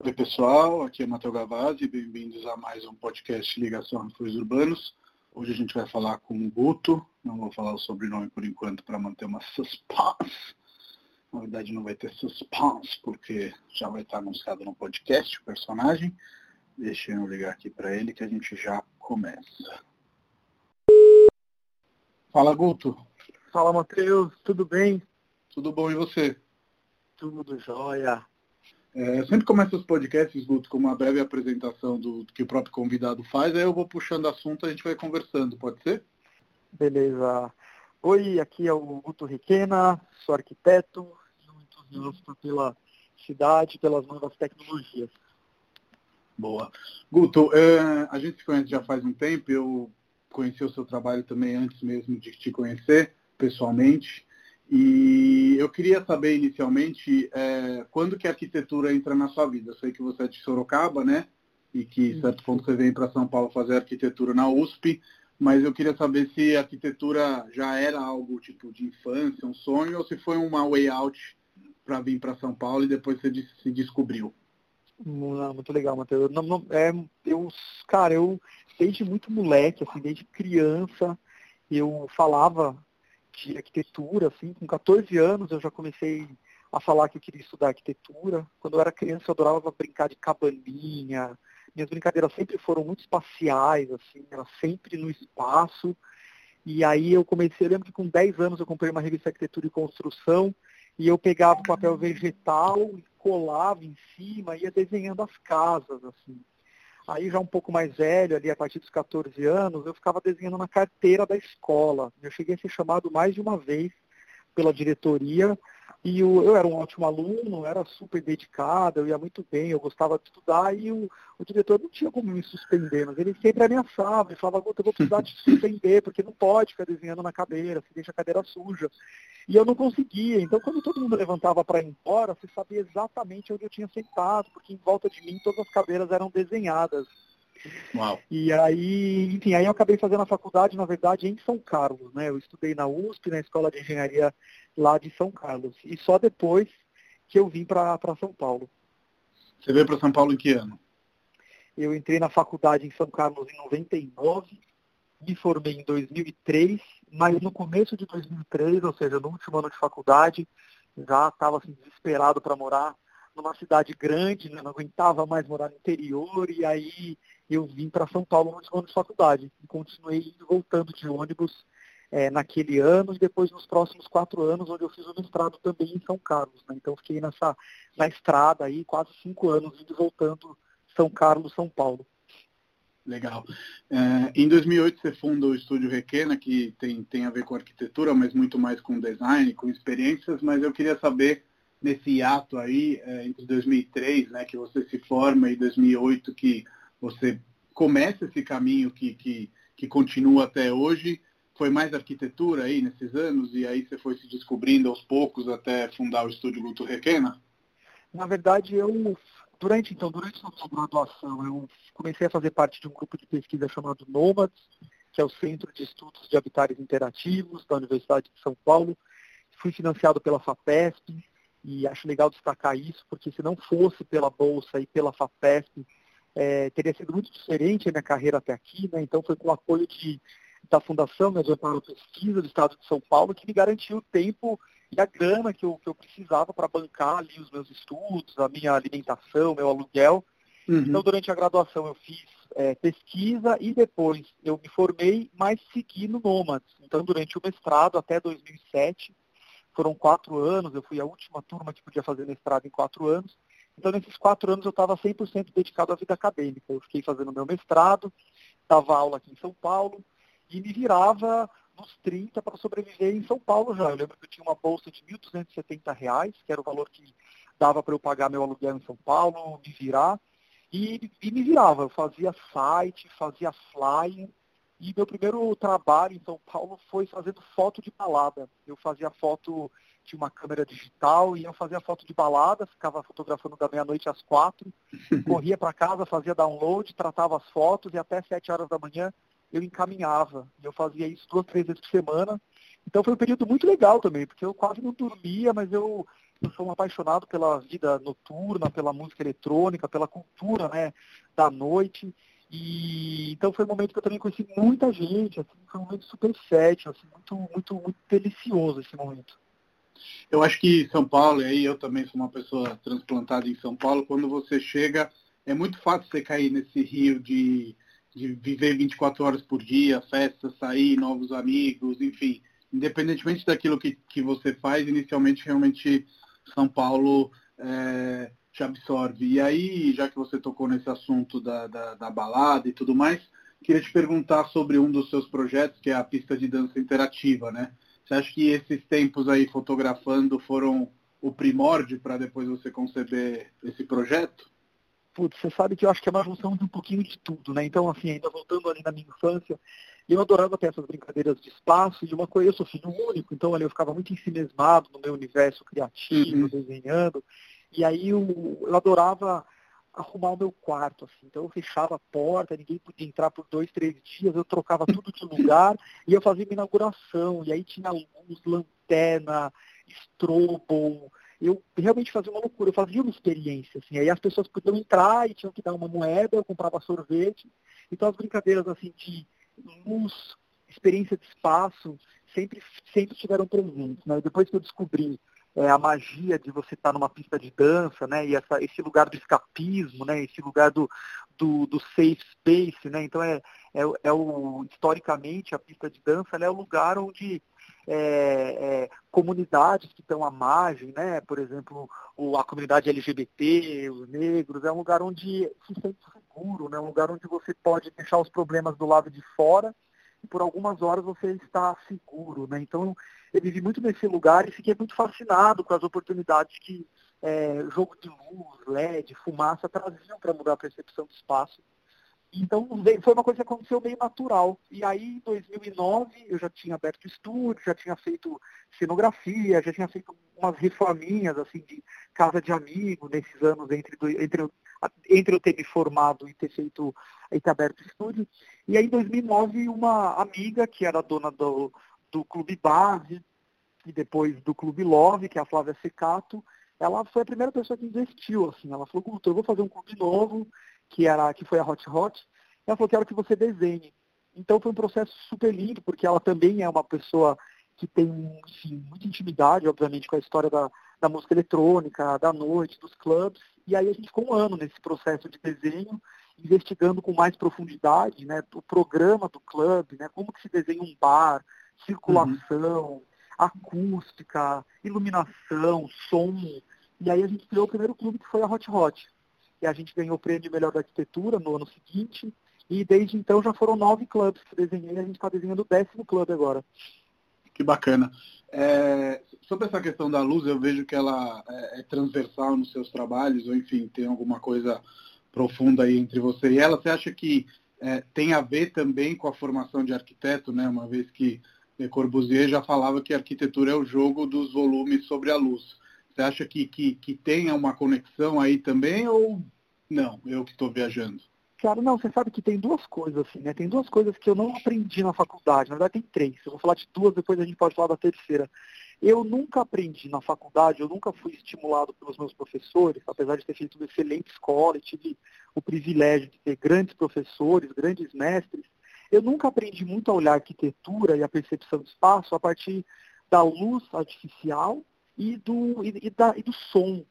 Oi pessoal, aqui é Matheus Gavazzi, bem-vindos a mais um podcast Ligação Refúgios Urbanos. Hoje a gente vai falar com o Guto, não vou falar o sobrenome por enquanto para manter uma suspense. Na verdade não vai ter suspense, porque já vai estar anunciado no podcast o personagem. Deixa eu ligar aqui para ele que a gente já começa. Fala Guto. Fala Matheus, tudo bem? Tudo bom e você? Tudo jóia. É, sempre começo os podcasts, Guto, com uma breve apresentação do, que o próprio convidado faz, aí eu vou puxando assunto e a gente vai conversando, pode ser? Beleza. Oi, aqui é o Guto Requena, sou arquiteto e um entusiasta pela cidade, pelas novas tecnologias. Boa. Guto, é, a gente se conhece já faz um tempo, eu conheci o seu trabalho também antes mesmo de te conhecer pessoalmente. E eu queria saber inicialmente é, quando que a arquitetura entra na sua vida. Eu sei que você é de Sorocaba, né? E que, certo ponto, você vem para São Paulo fazer arquitetura na USP. Mas eu queria saber se a arquitetura já era algo tipo de infância, um sonho, ou se foi uma way out para vir para São Paulo e depois você se descobriu. Muito legal, Matheus. Não, não, é, eu, cara, eu desde muito moleque, assim, desde criança, eu falava de arquitetura, assim, com 14 anos eu já comecei a falar que eu queria estudar arquitetura. Quando eu era criança eu adorava brincar de cabaninha. Minhas brincadeiras sempre foram muito espaciais, assim, era sempre no espaço. E aí eu comecei, eu lembro que com 10 anos eu comprei uma revista de arquitetura e construção e eu pegava papel vegetal e colava em cima, ia desenhando as casas, assim. Aí já um pouco mais velho, ali a partir dos 14 anos, eu ficava desenhando na carteira da escola. Eu cheguei a ser chamado mais de uma vez pela diretoria e o, eu era um ótimo aluno, era super dedicado, eu ia muito bem, eu gostava de estudar e o, o diretor não tinha como me suspender, mas ele sempre ameaçava, ele falava, eu vou precisar te suspender, porque não pode ficar desenhando na cadeira, se deixa a cadeira suja. E eu não conseguia. Então, quando todo mundo levantava para ir embora, você sabia exatamente onde eu tinha sentado, porque em volta de mim todas as cadeiras eram desenhadas. Uau. E aí, enfim, aí eu acabei fazendo a faculdade, na verdade, em São Carlos, né? Eu estudei na USP, na Escola de Engenharia lá de São Carlos. E só depois que eu vim para São Paulo. Você veio para São Paulo em que ano? Eu entrei na faculdade em São Carlos em 99, me formei em 2003, mas no começo de 2003, ou seja, no último ano de faculdade, já estava assim, desesperado para morar numa cidade grande, né? não aguentava mais morar no interior, e aí eu vim para São Paulo no último ano de faculdade. E continuei indo voltando de ônibus é, naquele ano e depois nos próximos quatro anos, onde eu fiz o mestrado também em São Carlos. Né? Então fiquei nessa, na estrada aí quase cinco anos indo e voltando São Carlos, São Paulo. Legal. É, em 2008 você funda o Estúdio Requena, que tem, tem a ver com arquitetura, mas muito mais com design, com experiências, mas eu queria saber nesse ato aí, é, entre 2003, né, que você se forma, e 2008 que você começa esse caminho que, que, que continua até hoje, foi mais arquitetura aí nesses anos, e aí você foi se descobrindo aos poucos até fundar o Estúdio Guto Requena? Na verdade, eu Durante, então, durante a graduação, eu comecei a fazer parte de um grupo de pesquisa chamado NOMADS, que é o Centro de Estudos de Habitares Interativos da Universidade de São Paulo. Fui financiado pela FAPESP e acho legal destacar isso, porque se não fosse pela Bolsa e pela FAPESP, é, teria sido muito diferente a minha carreira até aqui. Né? Então, foi com o apoio de, da Fundação né, de Pesquisa do Estado de São Paulo que me garantiu o tempo e a grana que eu, que eu precisava para bancar ali os meus estudos, a minha alimentação, meu aluguel. Uhum. Então, durante a graduação eu fiz é, pesquisa e depois eu me formei, mas segui no Nomads. Então, durante o mestrado, até 2007, foram quatro anos, eu fui a última turma que podia fazer mestrado em quatro anos. Então, nesses quatro anos, eu estava 100% dedicado à vida acadêmica. Eu fiquei fazendo meu mestrado, dava aula aqui em São Paulo e me virava nos 30 para sobreviver em São Paulo já. Eu lembro que eu tinha uma bolsa de R$ 1.270, que era o valor que dava para eu pagar meu aluguel em São Paulo, me virar. E, e me virava. Eu fazia site, fazia flyer. E meu primeiro trabalho em São Paulo foi fazendo foto de balada. Eu fazia foto de uma câmera digital e eu fazia foto de balada, ficava fotografando da meia-noite às quatro, corria para casa, fazia download, tratava as fotos e até sete horas da manhã eu encaminhava. Eu fazia isso duas, três vezes por semana. Então foi um período muito legal também, porque eu quase não dormia, mas eu eu sou um apaixonado pela vida noturna, pela música eletrônica, pela cultura né, da noite. E então foi um momento que eu também conheci muita gente, assim, foi um momento super fértil, assim, muito, muito, muito delicioso esse momento. Eu acho que São Paulo, e aí eu também sou uma pessoa transplantada em São Paulo, quando você chega, é muito fácil você cair nesse rio de, de viver 24 horas por dia, festa, sair, novos amigos, enfim. Independentemente daquilo que, que você faz, inicialmente realmente São Paulo é, te absorve. E aí, já que você tocou nesse assunto da, da, da balada e tudo mais, queria te perguntar sobre um dos seus projetos, que é a pista de dança interativa, né? Você acha que esses tempos aí fotografando foram o primórdio para depois você conceber esse projeto? Putz, você sabe que eu acho que é uma junção de um pouquinho de tudo, né? Então, assim, ainda voltando ali na minha infância, eu adorava ter essas brincadeiras de espaço e de uma coisa, eu sou filho único, então ali eu ficava muito ensimesmado no meu universo criativo, uhum. desenhando. E aí eu, eu adorava arrumar o meu quarto, assim. Então eu fechava a porta, ninguém podia entrar por dois, três dias, eu trocava tudo de lugar e eu fazia minha inauguração. E aí tinha luz, lanterna, strobo. Eu realmente fazia uma loucura, eu fazia uma experiência, assim. Aí as pessoas podiam entrar e tinham que dar uma moeda, eu comprava sorvete. Então as brincadeiras assim de luz, experiência de espaço, sempre, sempre tiveram presentes. Né? Depois que eu descobri é, a magia de você estar numa pista de dança, né? E essa, esse lugar do escapismo, né? Esse lugar do, do, do safe space, né? Então é, é, é, o historicamente a pista de dança é o lugar onde é, é, comunidades que estão à margem, né? Por exemplo, o, a comunidade LGBT, os negros, é um lugar onde se sente seguro, né? Um lugar onde você pode deixar os problemas do lado de fora por algumas horas você está seguro, né? Então eu vivi muito nesse lugar e fiquei muito fascinado com as oportunidades que é, jogo de luz, LED, fumaça traziam para mudar a percepção do espaço. Então foi uma coisa que aconteceu meio natural. E aí em 2009 eu já tinha aberto estúdio, já tinha feito cenografia, já tinha feito umas reforminhas assim de casa de amigo nesses anos entre, entre, entre eu ter me formado e ter feito e ter aberto estúdio. E aí em 2009 uma amiga que era dona do, do Clube Base e depois do Clube Love, que é a Flávia Secato, ela foi a primeira pessoa que investiu, assim, ela falou, eu vou fazer um clube novo, que era que foi a Hot Hot, ela falou, quero que você desenhe. Então foi um processo super lindo, porque ela também é uma pessoa que tem enfim, muita intimidade, obviamente, com a história da, da música eletrônica, da noite, dos clubes. E aí a gente ficou um ano nesse processo de desenho, investigando com mais profundidade né, o programa do clube, né, como que se desenha um bar, circulação, uhum. acústica, iluminação, som. E aí a gente criou o primeiro clube que foi a Hot Hot. E a gente ganhou o prêmio de melhor da arquitetura no ano seguinte. E desde então já foram nove clubes que desenhei e a gente está desenhando o décimo clube agora. Que bacana. É, sobre essa questão da luz, eu vejo que ela é, é transversal nos seus trabalhos, ou enfim, tem alguma coisa profunda aí entre você e ela. Você acha que é, tem a ver também com a formação de arquiteto, né? Uma vez que Le Corbusier já falava que a arquitetura é o jogo dos volumes sobre a luz. Você acha que, que, que tenha uma conexão aí também ou não? Eu que estou viajando. Claro, não, você sabe que tem duas coisas, assim, né? Tem duas coisas que eu não aprendi na faculdade. Na verdade, tem três. Eu vou falar de duas, depois a gente pode falar da terceira. Eu nunca aprendi na faculdade, eu nunca fui estimulado pelos meus professores, apesar de ter feito uma excelente escola e tive o privilégio de ter grandes professores, grandes mestres. Eu nunca aprendi muito a olhar a arquitetura e a percepção do espaço a partir da luz artificial e do, e, e, da, e do som.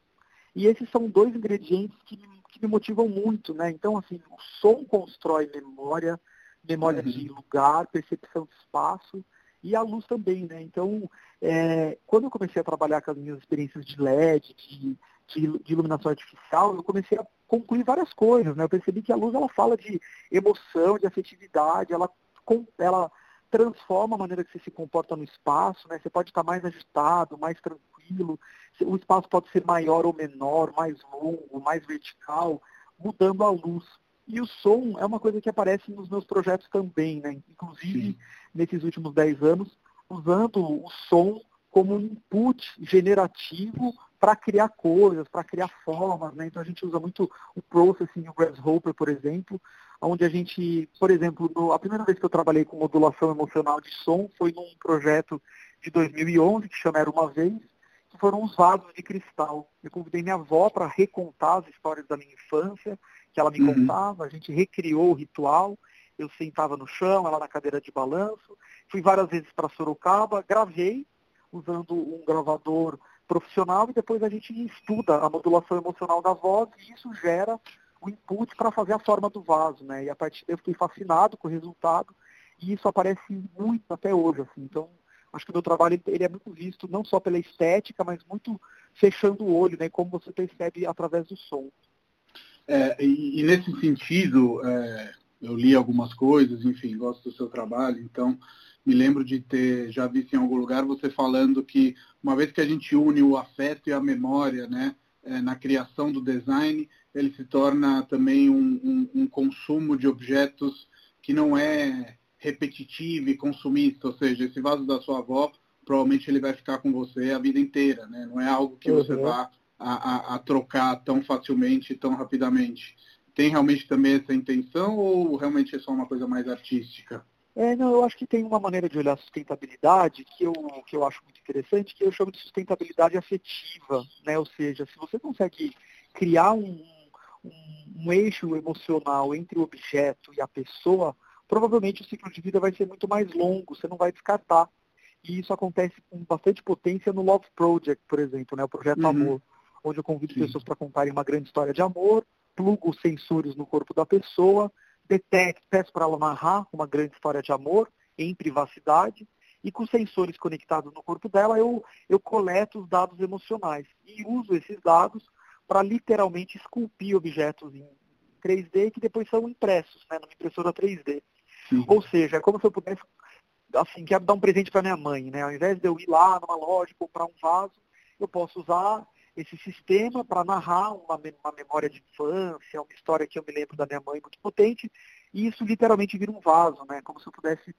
E esses são dois ingredientes que me, que me motivam muito, né? Então, assim, o som constrói memória, memória uhum. de lugar, percepção de espaço, e a luz também, né? Então, é, quando eu comecei a trabalhar com as minhas experiências de LED, de, de, de, iluminação artificial, eu comecei a concluir várias coisas, né? Eu percebi que a luz, ela fala de emoção, de afetividade, ela, ela transforma a maneira que você se comporta no espaço, né? Você pode estar mais agitado, mais tranquilo, o espaço pode ser maior ou menor, mais longo, mais vertical, mudando a luz. E o som é uma coisa que aparece nos meus projetos também, né? Inclusive, Sim. Nesses últimos 10 anos, usando o som como um input generativo para criar coisas, para criar formas, né? Então a gente usa muito o processing, o Grasshopper, por exemplo, onde a gente, por exemplo, no, a primeira vez que eu trabalhei com modulação emocional de som foi num projeto de 2011 que chama Era Uma Vez, que foram os vasos de cristal. Eu convidei minha avó para recontar as histórias da minha infância, que ela me uhum. contava, a gente recriou o ritual, eu sentava no chão, ela na cadeira de balanço, fui várias vezes para Sorocaba, gravei usando um gravador profissional e depois a gente estuda a modulação emocional da voz e isso gera o input para fazer a forma do vaso, né? E a partir eu fiquei fascinado com o resultado e isso aparece muito até hoje, assim. Então, acho que o meu trabalho ele é muito visto não só pela estética, mas muito fechando o olho, né? Como você percebe através do som. É, e, e, nesse sentido, é, eu li algumas coisas, enfim, gosto do seu trabalho, então me lembro de ter já visto em algum lugar você falando que uma vez que a gente une o afeto e a memória, né, é, na criação do design, ele se torna também um, um, um consumo de objetos que não é repetitivo e consumista, ou seja, esse vaso da sua avó, provavelmente ele vai ficar com você a vida inteira, né? Não é algo que uhum. você vá a, a, a, trocar tão facilmente, tão rapidamente. Tem realmente também essa intenção ou realmente é só uma coisa mais artística? É, não, eu acho que tem uma maneira de olhar a sustentabilidade que eu, que eu acho muito interessante, que eu chamo de sustentabilidade afetiva, né? Ou seja, se você consegue criar um, um, um eixo emocional entre o objeto e a pessoa, provavelmente o ciclo de vida vai ser muito mais longo, você não vai descartar. E isso acontece com bastante potência no Love Project, por exemplo, né? o projeto uhum. Amor, onde eu convido Sim. pessoas para contarem uma grande história de amor, plugo os sensores no corpo da pessoa, detecto, peço para ela narrar uma grande história de amor em privacidade, e com sensores conectados no corpo dela, eu, eu coleto os dados emocionais e uso esses dados para literalmente esculpir objetos em 3D que depois são impressos né, numa impressora 3D. Sim. Ou seja, é como se eu pudesse, assim, quero dar um presente para minha mãe, né? Ao invés de eu ir lá numa loja comprar um vaso, eu posso usar esse sistema para narrar uma, uma memória de infância, uma história que eu me lembro da minha mãe muito potente, e isso literalmente vira um vaso, né? Como se eu pudesse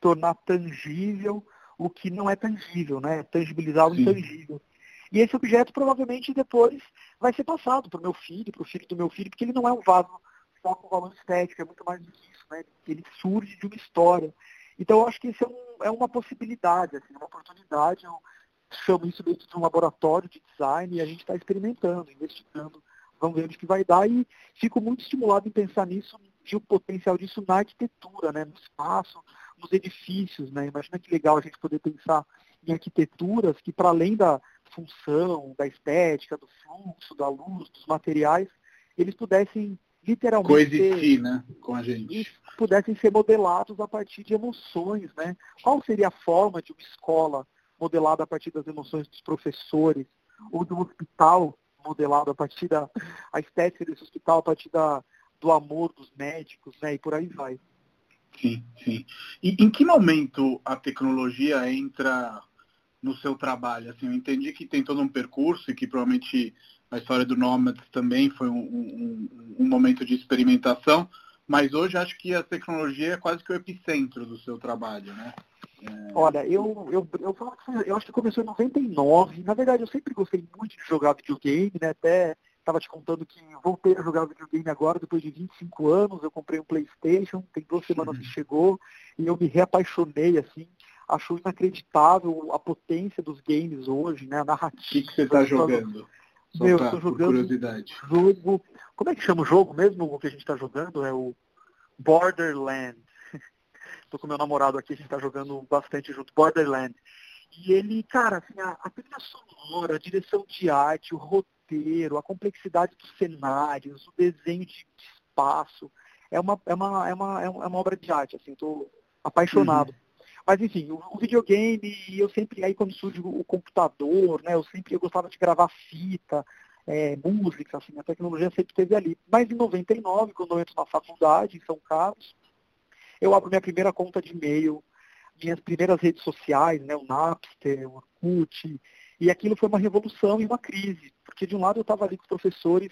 tornar tangível o que não é tangível, né? Tangibilizar o Sim. intangível. E esse objeto provavelmente depois vai ser passado para o meu filho, para o filho do meu filho, porque ele não é um vaso só com valor estético, é muito mais do que isso, né? Ele surge de uma história. Então eu acho que isso é, um, é uma possibilidade, assim, uma oportunidade. Eu chamo isso dentro de um laboratório de design e a gente está experimentando, investigando, vamos ver o que vai dar e fico muito estimulado em pensar nisso e o potencial disso na arquitetura, né? no espaço, nos edifícios. Né? Imagina que legal a gente poder pensar em arquiteturas que, para além da função, da estética, do fluxo, da luz, dos materiais, eles pudessem literalmente coexistir, né, com a gente. Pudessem ser modelados a partir de emoções, né? Qual seria a forma de uma escola modelada a partir das emoções dos professores, ou de um hospital modelado a partir da a estética desse hospital, a partir da, do amor dos médicos, né? E por aí vai. Sim, sim. E em que momento a tecnologia entra no seu trabalho? Assim, eu entendi que tem todo um percurso e que provavelmente a história do Nomads também foi um, um, um, momento de experimentação, mas hoje acho que a tecnologia é quase que o epicentro do seu trabalho, né? Olha, eu, eu, eu, falo que eu acho que começou em 99. Na verdade, eu sempre gostei muito de jogar videogame, né? Até estava te contando que voltei a jogar videogame agora, depois de 25 anos. Eu comprei um Playstation, tem duas semanas que chegou, e eu me reapaixonei, assim. Acho inacreditável a potência dos games hoje, né? A narrativa. O que, você está jogando? Só Meu, estou jogando curiosidade. jogo. Como é que chama o jogo mesmo que a gente está jogando? É o Borderlands. Estou com meu namorado aqui, a gente está jogando bastante junto, Borderlands. E ele, cara, assim, a, a trilha sonora, a direção de arte, o roteiro, a complexidade dos cenários, o desenho de, de espaço, é uma, é, uma, é, uma, é uma obra de arte, assim, estou apaixonado. Uhum. Mas enfim, o, o, videogame, eu sempre, aí quando surge o, o, computador, né, eu sempre eu gostava de gravar fita, é, música, assim, a tecnologia sempre esteve ali. Mas em 99, quando eu entro na faculdade, em São Carlos, eu abro minha primeira conta de e-mail, minhas primeiras redes sociais, né, o Napster, o Orkut, e aquilo foi uma revolução e uma crise, porque de um lado eu estava ali com professores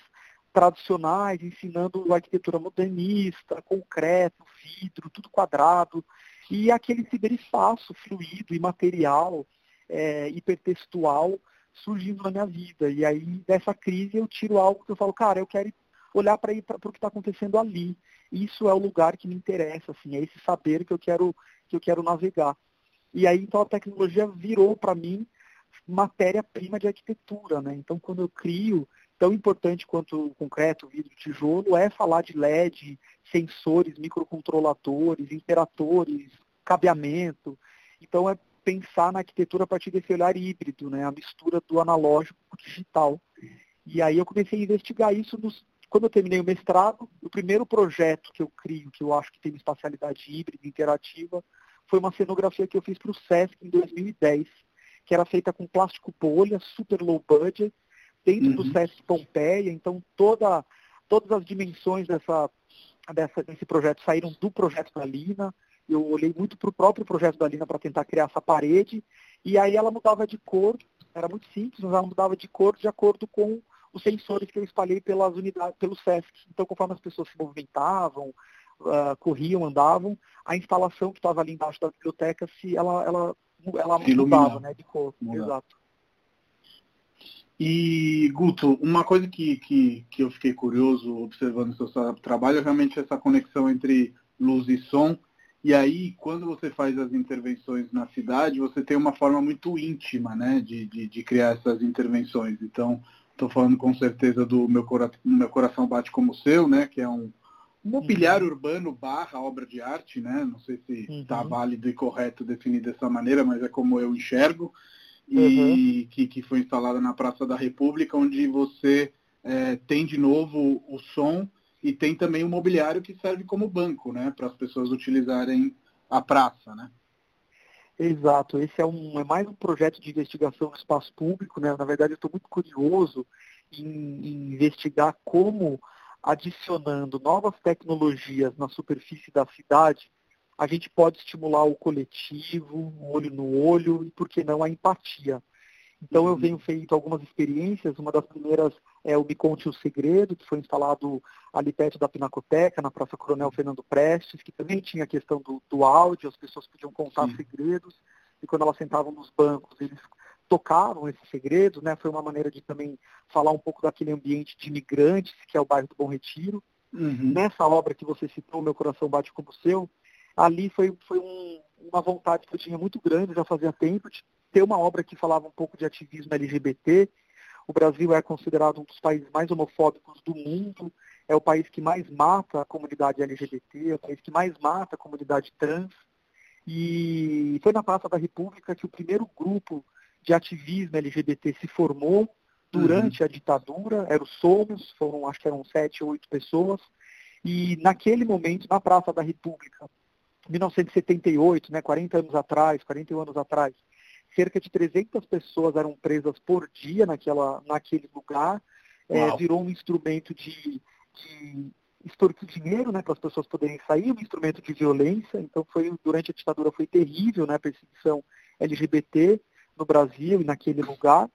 tradicionais, ensinando arquitetura modernista, concreto, vidro, tudo quadrado, e aquele ciberespaço fluido, imaterial, é, hipertextual surgindo na minha vida. E aí, dessa crise, eu tiro algo que eu falo, cara, eu quero olhar para o que está acontecendo ali. Isso é o lugar que me interessa, assim, é esse saber que eu quero, que eu quero navegar. E aí, então, a tecnologia virou para mim matéria-prima de arquitetura. Né? Então, quando eu crio, tão importante quanto o concreto, vidro, tijolo, é falar de LED, sensores, microcontroladores, interatores, cabeamento. Então, é pensar na arquitetura a partir desse olhar híbrido, né? a mistura do analógico com o digital. E aí eu comecei a investigar isso nos, quando eu terminei o mestrado, o primeiro projeto que eu crio, que eu acho que tem espacialidade híbrida, interativa, foi uma cenografia que eu fiz para o SESC em 2010, que era feita com plástico bolha, super low budget, dentro uhum. do SESC Pompeia, então toda, todas as dimensões dessa, dessa, desse projeto saíram do projeto da Lina, eu olhei muito para o próprio projeto da Lina para tentar criar essa parede, e aí ela mudava de cor, era muito simples, mas ela mudava de cor de acordo com os sensores que eu espalhei pelas unidades, pelo SESC. Então, conforme as pessoas se movimentavam, uh, corriam, andavam, a instalação que estava ali embaixo da biblioteca, se ela, ela, ela mudava né, de cor. Exato. E, Guto, uma coisa que, que, que eu fiquei curioso observando o seu trabalho é realmente essa conexão entre luz e som. E aí, quando você faz as intervenções na cidade, você tem uma forma muito íntima né, de, de, de criar essas intervenções. Então, estou falando com certeza do meu, cora meu Coração Bate Como o Seu, né, que é um mobiliário uhum. urbano barra obra de arte, né? Não sei se está uhum. válido e correto definir dessa maneira, mas é como eu enxergo. E uhum. que, que foi instalada na Praça da República, onde você é, tem de novo o som e tem também o mobiliário que serve como banco, né? Para as pessoas utilizarem a praça, né? Exato, esse é, um, é mais um projeto de investigação no espaço público, né? Na verdade, eu estou muito curioso em, em investigar como adicionando novas tecnologias na superfície da cidade, a gente pode estimular o coletivo, o olho no olho e, por que não, a empatia. Então, eu uhum. venho feito algumas experiências. Uma das primeiras é o Me Conte o Segredo, que foi instalado ali perto da Pinacoteca, na Praça Coronel Fernando Prestes, que também tinha a questão do, do áudio, as pessoas podiam contar Sim. segredos, e quando elas sentavam nos bancos, eles tocaram esse segredo, né? Foi uma maneira de também falar um pouco daquele ambiente de imigrantes, que é o bairro do Bom Retiro. Uhum. Nessa obra que você citou, Meu Coração Bate Como o Seu, ali foi, foi um, uma vontade que eu tinha muito grande, já fazia tempo, de ter uma obra que falava um pouco de ativismo LGBT. O Brasil é considerado um dos países mais homofóbicos do mundo, é o país que mais mata a comunidade LGBT, é o país que mais mata a comunidade trans. E foi na Praça da República que o primeiro grupo de ativismo LGBT se formou durante uhum. a ditadura, eram Somos, foram, acho que eram sete ou oito pessoas, e naquele momento, na Praça da República, 1978, né, 40 anos atrás, 41 anos atrás, cerca de 300 pessoas eram presas por dia naquela, naquele lugar, é, virou um instrumento de, de extorquir dinheiro né, para as pessoas poderem sair, um instrumento de violência, então foi durante a ditadura foi terrível né, a perseguição LGBT, no Brasil e naquele lugar.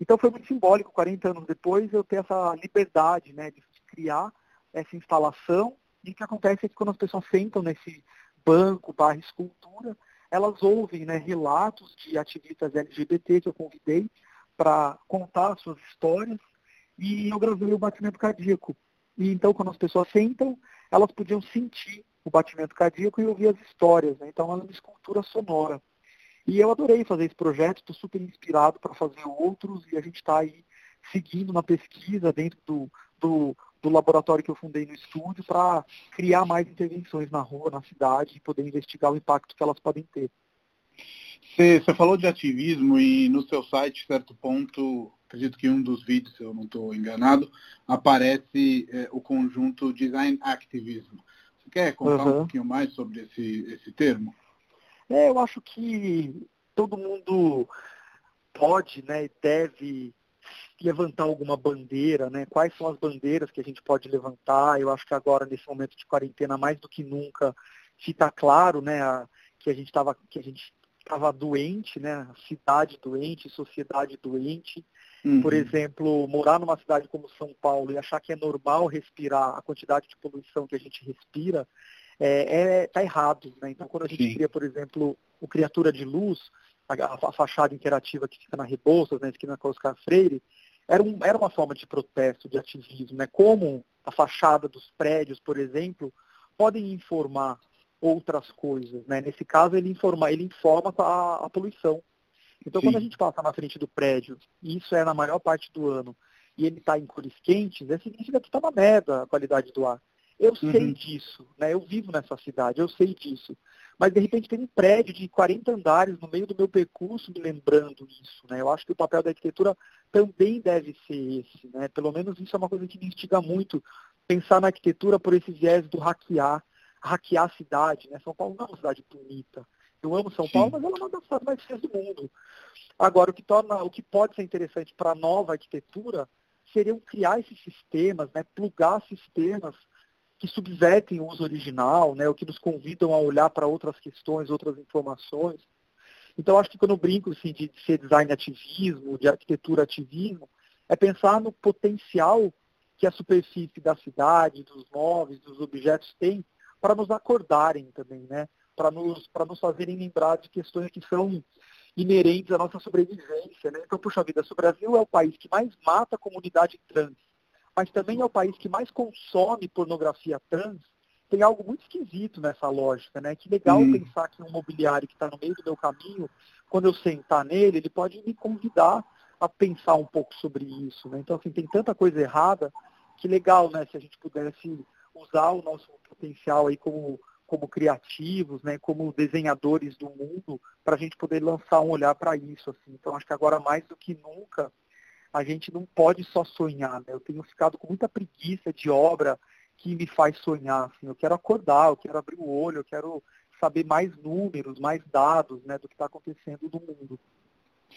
Então foi muito simbólico, 40 anos depois, eu ter essa liberdade né, de criar essa instalação. E o que acontece é que quando as pessoas sentam nesse banco barra escultura, elas ouvem né, relatos de ativistas LGBT que eu convidei para contar suas histórias e eu gravei o batimento cardíaco. E então, quando as pessoas sentam, elas podiam sentir o batimento cardíaco e ouvir as histórias. Né? Então, é uma escultura sonora. E eu adorei fazer esse projeto, estou super inspirado para fazer outros e a gente está aí seguindo na pesquisa dentro do, do, do, laboratório que eu fundei no estúdio para criar mais intervenções na rua, na cidade e poder investigar o impacto que elas podem ter. Você, falou de ativismo e no seu site, certo ponto, acredito que em um dos vídeos, se eu não estou enganado, aparece é, o conjunto Design Activism. Você quer contar uhum. um pouquinho mais sobre esse, esse termo? É, eu acho que todo mundo pode né, e deve levantar alguma bandeira, né? Quais são as bandeiras que a gente pode levantar? Eu acho que agora, nesse momento de quarentena, mais do que nunca, fica claro, né, a, que a gente estava que a gente estava doente, né? Cidade doente, sociedade doente. Uhum. Por exemplo, morar numa cidade como São Paulo e achar que é normal respirar a quantidade de poluição que a gente respira, é, é, tá errado. Né? Então, quando a gente Sim. cria, por exemplo, o Criatura de Luz, a, a, fachada interativa que fica na Rebouças, na esquina com Oscar Freire, era, um, era uma forma de protesto, de ativismo. Né? Como a fachada dos prédios, por exemplo, podem informar outras coisas. Né? Nesse caso, ele informa, ele informa a, a poluição. Então, Sim. quando a gente passa na frente do prédio, e isso é na maior parte do ano, e ele está em cores quentes, é significa que está uma merda a qualidade do ar. Eu uhum. sei disso, né? Eu vivo nessa cidade, eu sei disso. Mas de repente tem um prédio de 40 andares no meio do meu percurso me lembrando isso, né? Eu acho que o papel da arquitetura também deve ser esse, né? Pelo menos isso é uma coisa que me instiga muito, pensar na arquitetura por esse viés do hackear, hackear a cidade, né? São Paulo não é uma cidade bonita. Eu amo São Sim. Paulo, mas ela é uma das cidades mais feias do mundo. Agora, o que torna, o que pode ser interessante para a nova arquitetura seriam criar esses sistemas, né? Plugar sistemas que subvertem o uso original, né, o que nos convidam a olhar para outras questões, outras informações. Então, acho que quando eu brinco assim, de ser design ativismo, de arquitetura ativismo, é pensar no potencial que a superfície da cidade, dos móveis, dos objetos tem para nos acordarem também, né? para nos, nos fazerem lembrar de questões que são inerentes à nossa sobrevivência. Né? Então, puxa vida, o Brasil é o país que mais mata a comunidade trans mas também é o país que mais consome pornografia trans, tem algo muito esquisito nessa lógica, né? Que legal uhum. pensar que um mobiliário que está no meio do meu caminho, quando eu sentar nele, ele pode me convidar a pensar um pouco sobre isso, né? Então, assim, tem tanta coisa errada que legal, né? Se a gente pudesse usar o nosso potencial aí como, como criativos, né? Como desenhadores do mundo, para a gente poder lançar um olhar para isso, assim. Então, acho que agora mais do que nunca a gente não pode só sonhar, né? Eu tenho ficado com muita preguiça de obra que me faz sonhar, assim. Eu quero acordar, eu quero abrir o olho, eu quero saber mais números, mais dados, né, do que está acontecendo no mundo.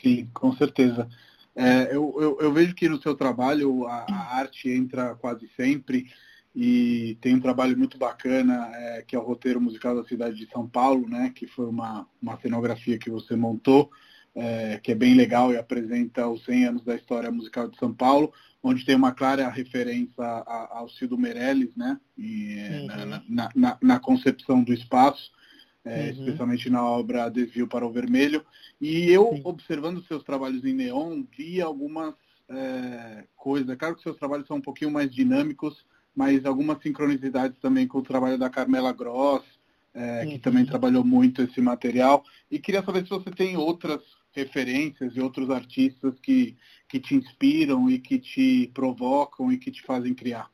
Sim, com certeza. É, eu, eu, eu, vejo que no seu trabalho a, a, arte entra quase sempre e tem um trabalho muito bacana é, que é o roteiro musical da cidade de São Paulo, né, que foi uma, uma cenografia que você montou é, que é bem legal e apresenta os 100 anos da história musical de São Paulo, onde tem uma clara referência ao Cido Meirelles, né? E, uhum. na, na, na, concepção do espaço, é, uhum. especialmente na obra Desvio para o Vermelho. E eu, Sim. observando seus trabalhos em neon, vi algumas é, coisas. Claro que seus trabalhos são um pouquinho mais dinâmicos, mas algumas sincronicidades também com o trabalho da Carmela Gross, é, uhum. que também trabalhou muito esse material. E queria saber se você tem outras referências e outros artistas que, que te inspiram e que te provocam e que te fazem criar?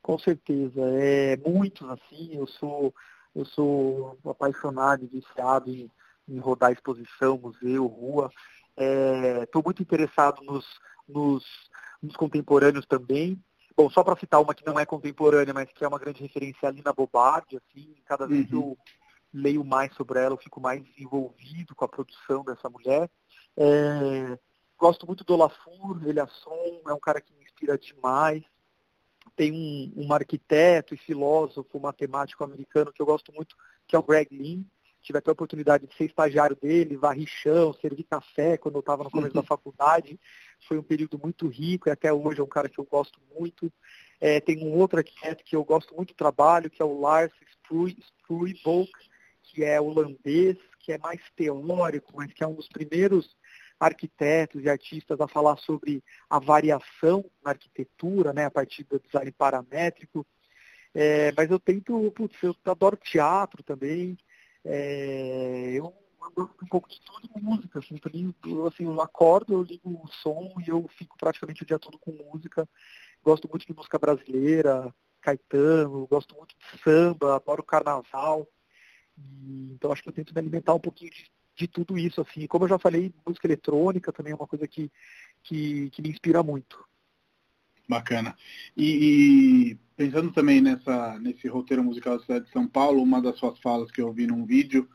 Com certeza, é muitos assim, eu sou eu sou apaixonado e viciado em, em rodar exposição, museu, rua. Estou é, muito interessado nos, nos, nos, contemporâneos também. Bom, só para citar uma que não é contemporânea, mas que é uma grande referência ali na Bobardi, assim, cada vez uhum. que eu leio mais sobre ela, eu fico mais envolvido com a produção dessa mulher. É, gosto muito do Olafur, ele é som, é um cara que me inspira demais. Tem um, um arquiteto e filósofo matemático americano que eu gosto muito, que é o Greg Lynn. Tive até a oportunidade de ser estagiário dele, varrer chão, servir café quando eu estava no começo uhum. da faculdade. Foi um período muito rico e até hoje é um cara que eu gosto muito. É, tem um outro arquiteto que eu gosto muito do trabalho, que é o Lars Spruivolk, que é holandês, que é mais teórico, mas que é um dos primeiros arquitetos e artistas a falar sobre a variação na arquitetura, né, a partir do design paramétrico. É, mas eu tento, putz, eu adoro teatro também. É, eu gosto um pouco de tudo música, assim, também, eu, assim, eu acordo, eu ligo o som e eu fico praticamente o dia todo com música. Gosto muito de música brasileira, Caetano, gosto muito de samba, adoro carnaval. E, então acho que eu tento me alimentar um pouquinho de, de tudo isso. Assim. Como eu já falei, música eletrônica também é uma coisa que, que, que me inspira muito. Bacana. E, e, pensando também nessa, nesse roteiro musical da cidade de São Paulo, uma das suas falas que eu vi num vídeo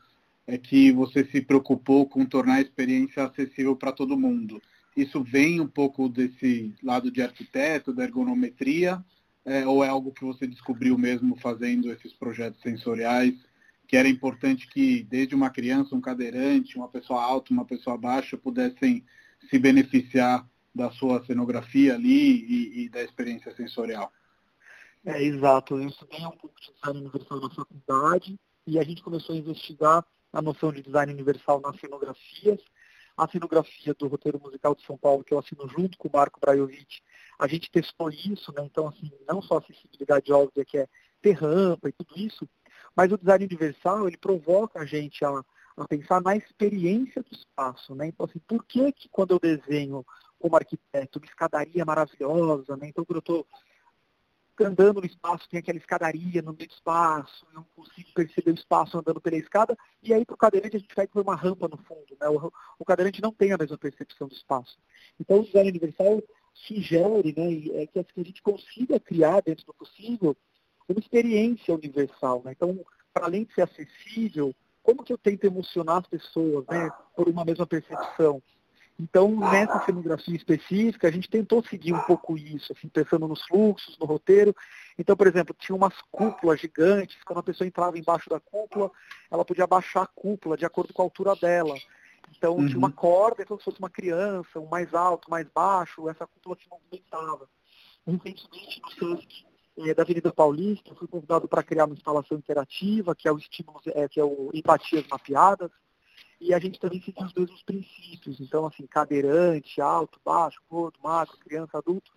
é que você se preocupou com tornar a experiência acessível para todo mundo. Isso vem um pouco desse lado de arquiteto, da ergonometria, é, ou é algo que você descobriu mesmo fazendo esses projetos sensoriais que era importante que desde uma criança, um cadeirante, uma pessoa alta, uma pessoa baixa pudessem se beneficiar da sua cenografia ali e, e da experiência sensorial. É, exato. Eu estudei um pouco de design universal na faculdade e a gente começou a investigar a noção de design universal nas cenografias. A cenografia do roteiro musical de São Paulo, que eu assino junto com o Marco Brajovic, a gente testou isso, né? Então, assim, não só a acessibilidade óbvia, que é ter rampa e tudo isso, mas o design universal, ele provoca a gente a, a pensar na experiência do espaço. Né? Então, assim, por que, que quando eu desenho como arquiteto uma escadaria maravilhosa, né? então quando eu estou andando no espaço, tem aquela escadaria no meio do espaço, eu não consigo perceber o espaço andando pela escada, e aí para o cadeirante a gente vai por uma rampa no fundo. Né? O, o, cadeirante não tem a mesma percepção do espaço. Então o design universal sugere né, é que a gente consiga criar, dentro do possível, uma experiência universal. Né? Então, para além de ser acessível, como que eu tento emocionar as pessoas né, por uma mesma percepção? Então, nessa cenografia específica, a gente tentou seguir um pouco isso, assim, pensando nos fluxos, no roteiro. Então, por exemplo, tinha umas cúpulas gigantes, quando a pessoa entrava embaixo da cúpula, ela podia abaixar a cúpula de acordo com a altura dela. Então, uhum. tinha uma corda, como se fosse uma criança, um mais alto, mais baixo, essa cúpula se movimentava. Recentemente, no SESC é, da Avenida Paulista, fui convidado para criar uma instalação interativa, que é o estímulo, é, que é o Empatias Mapeadas, e a gente também seguiu os mesmos princípios. Então, assim, cadeirante, alto, baixo, gordo, magro, criança, adulto,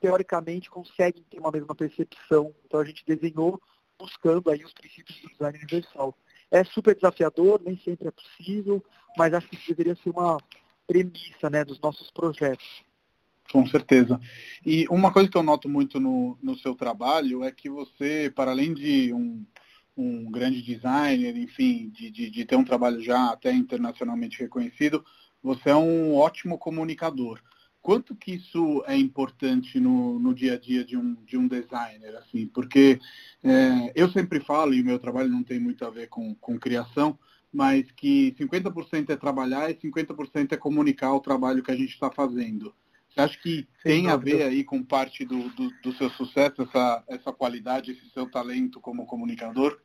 teoricamente conseguem ter uma mesma percepção. Então a gente desenhou buscando aí os princípios do design universal. É super desafiador, nem sempre é possível, mas acho que isso deveria ser uma premissa né, dos nossos projetos. Com certeza. E uma coisa que eu noto muito no, no seu trabalho é que você, para além de um um grande designer, enfim, de, de, de ter um trabalho já até internacionalmente reconhecido, você é um ótimo comunicador. Quanto que isso é importante no, no dia a dia de um, de um designer, assim? Porque é, eu sempre falo, e o meu trabalho não tem muito a ver com, com criação, mas que 50% é trabalhar e 50% é comunicar o trabalho que a gente está fazendo. Você acha que tem a ver aí com parte do, do, do, seu sucesso, essa, essa qualidade, esse seu talento como comunicador?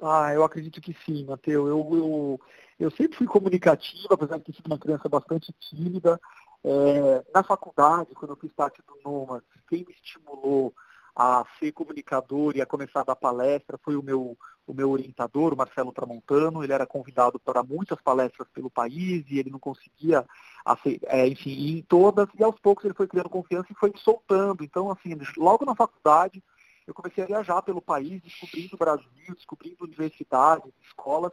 Ah, eu acredito que sim, Matheus. Eu, eu, eu sempre fui comunicativa, apesar de ter sido uma criança bastante tímida. É, na faculdade, quando eu fiz parte do NOMAS, quem me estimulou a ser comunicador e a começar a dar palestra foi o meu, o meu orientador, o Marcelo Tramontano. Ele era convidado para muitas palestras pelo país e ele não conseguia, é, enfim, ir em todas. E aos poucos ele foi criando confiança e foi soltando. Então, assim, logo na faculdade, eu comecei a viajar pelo país, descobrindo o Brasil, descobrindo universidades, escolas,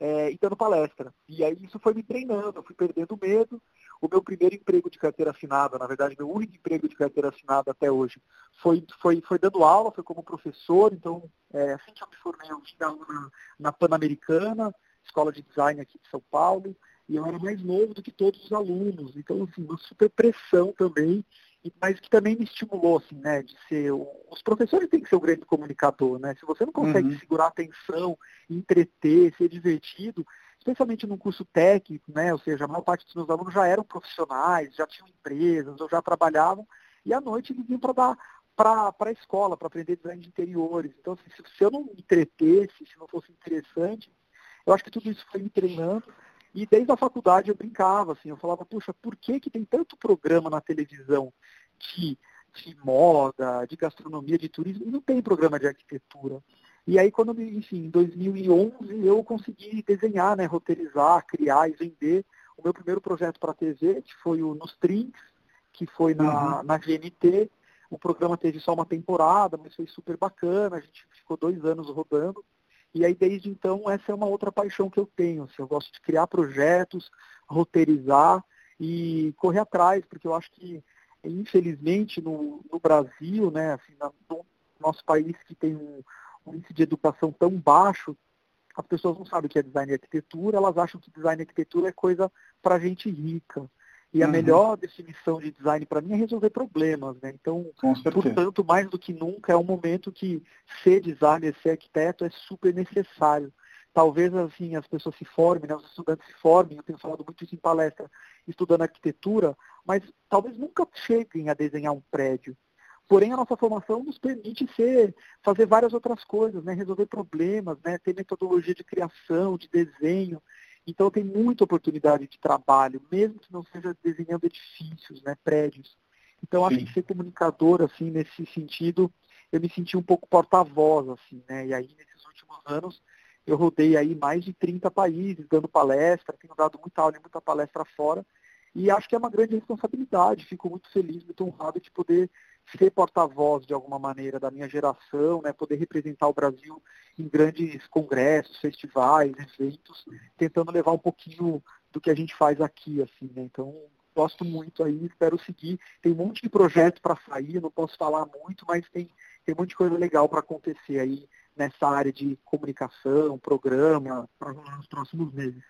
é, e dando palestra. E aí isso foi me treinando, eu fui perdendo medo. O meu primeiro emprego de carteira assinada, na verdade, meu único emprego de carteira assinada até hoje, foi, foi, foi dando aula, foi como professor. Então, é, assim que eu me formei, eu dar aula na, na Pan-Americana, escola de design aqui de São Paulo, e eu era mais novo do que todos os alunos. Então, assim, uma super pressão também mas que também me estimulou, assim, né, de ser, os professores têm que ser o grande comunicador, né, se você não consegue uhum. segurar a atenção, entreter, ser divertido, especialmente num curso técnico, né, ou seja, a maior parte dos meus alunos já eram profissionais, já tinham empresas, ou já trabalhavam, e à noite eles vinham para dar para a escola, para aprender design de interiores. Então, assim, se, se eu não me entretesse, se não fosse interessante, eu acho que tudo isso foi me treinando, e desde a faculdade eu brincava, assim, eu falava, puxa, por que, que tem tanto programa na televisão de, de moda, de gastronomia, de turismo, e não tem programa de arquitetura? E aí, quando, enfim, em 2011, eu consegui desenhar, né, roteirizar, criar e vender o meu primeiro projeto para a TV, que foi o Nos Trinks, que foi na, uhum. na GNT. O programa teve só uma temporada, mas foi super bacana, a gente ficou dois anos rodando. E aí, desde então, essa é uma outra paixão que eu tenho. Assim, eu gosto de criar projetos, roteirizar e correr atrás, porque eu acho que, infelizmente, no, no Brasil, né, assim, no nosso país que tem um índice de educação tão baixo, as pessoas não sabem o que é design e arquitetura, elas acham que design e arquitetura é coisa para gente rica. E a uhum. melhor definição de design para mim é resolver problemas, né? Então, portanto, mais do que nunca, é um momento que ser designer, ser arquiteto é super necessário. Talvez assim as pessoas se formem, né? os estudantes se formem, eu tenho falado muito isso em palestra, estudando arquitetura, mas talvez nunca cheguem a desenhar um prédio. Porém, a nossa formação nos permite ser, fazer várias outras coisas, né? resolver problemas, né? ter metodologia de criação, de desenho, então tem muita oportunidade de trabalho, mesmo que não seja desenhando edifícios, né, prédios. Então acho Sim. que ser comunicador, assim, nesse sentido, eu me senti um pouco porta-voz, assim, né? E aí nesses últimos anos eu rodei aí mais de 30 países dando palestra, tenho dado muita aula e muita palestra fora. E acho que é uma grande responsabilidade. Fico muito feliz, muito honrado de poder ser porta-voz de alguma maneira da minha geração, né, poder representar o Brasil em grandes congressos, festivais, eventos, tentando levar um pouquinho do que a gente faz aqui, assim, né? Então, gosto muito aí, espero seguir. Tem um monte de projetos para sair, não posso falar muito, mas tem, tem um monte de coisa legal para acontecer aí nessa área de comunicação, programa, nos próximos meses.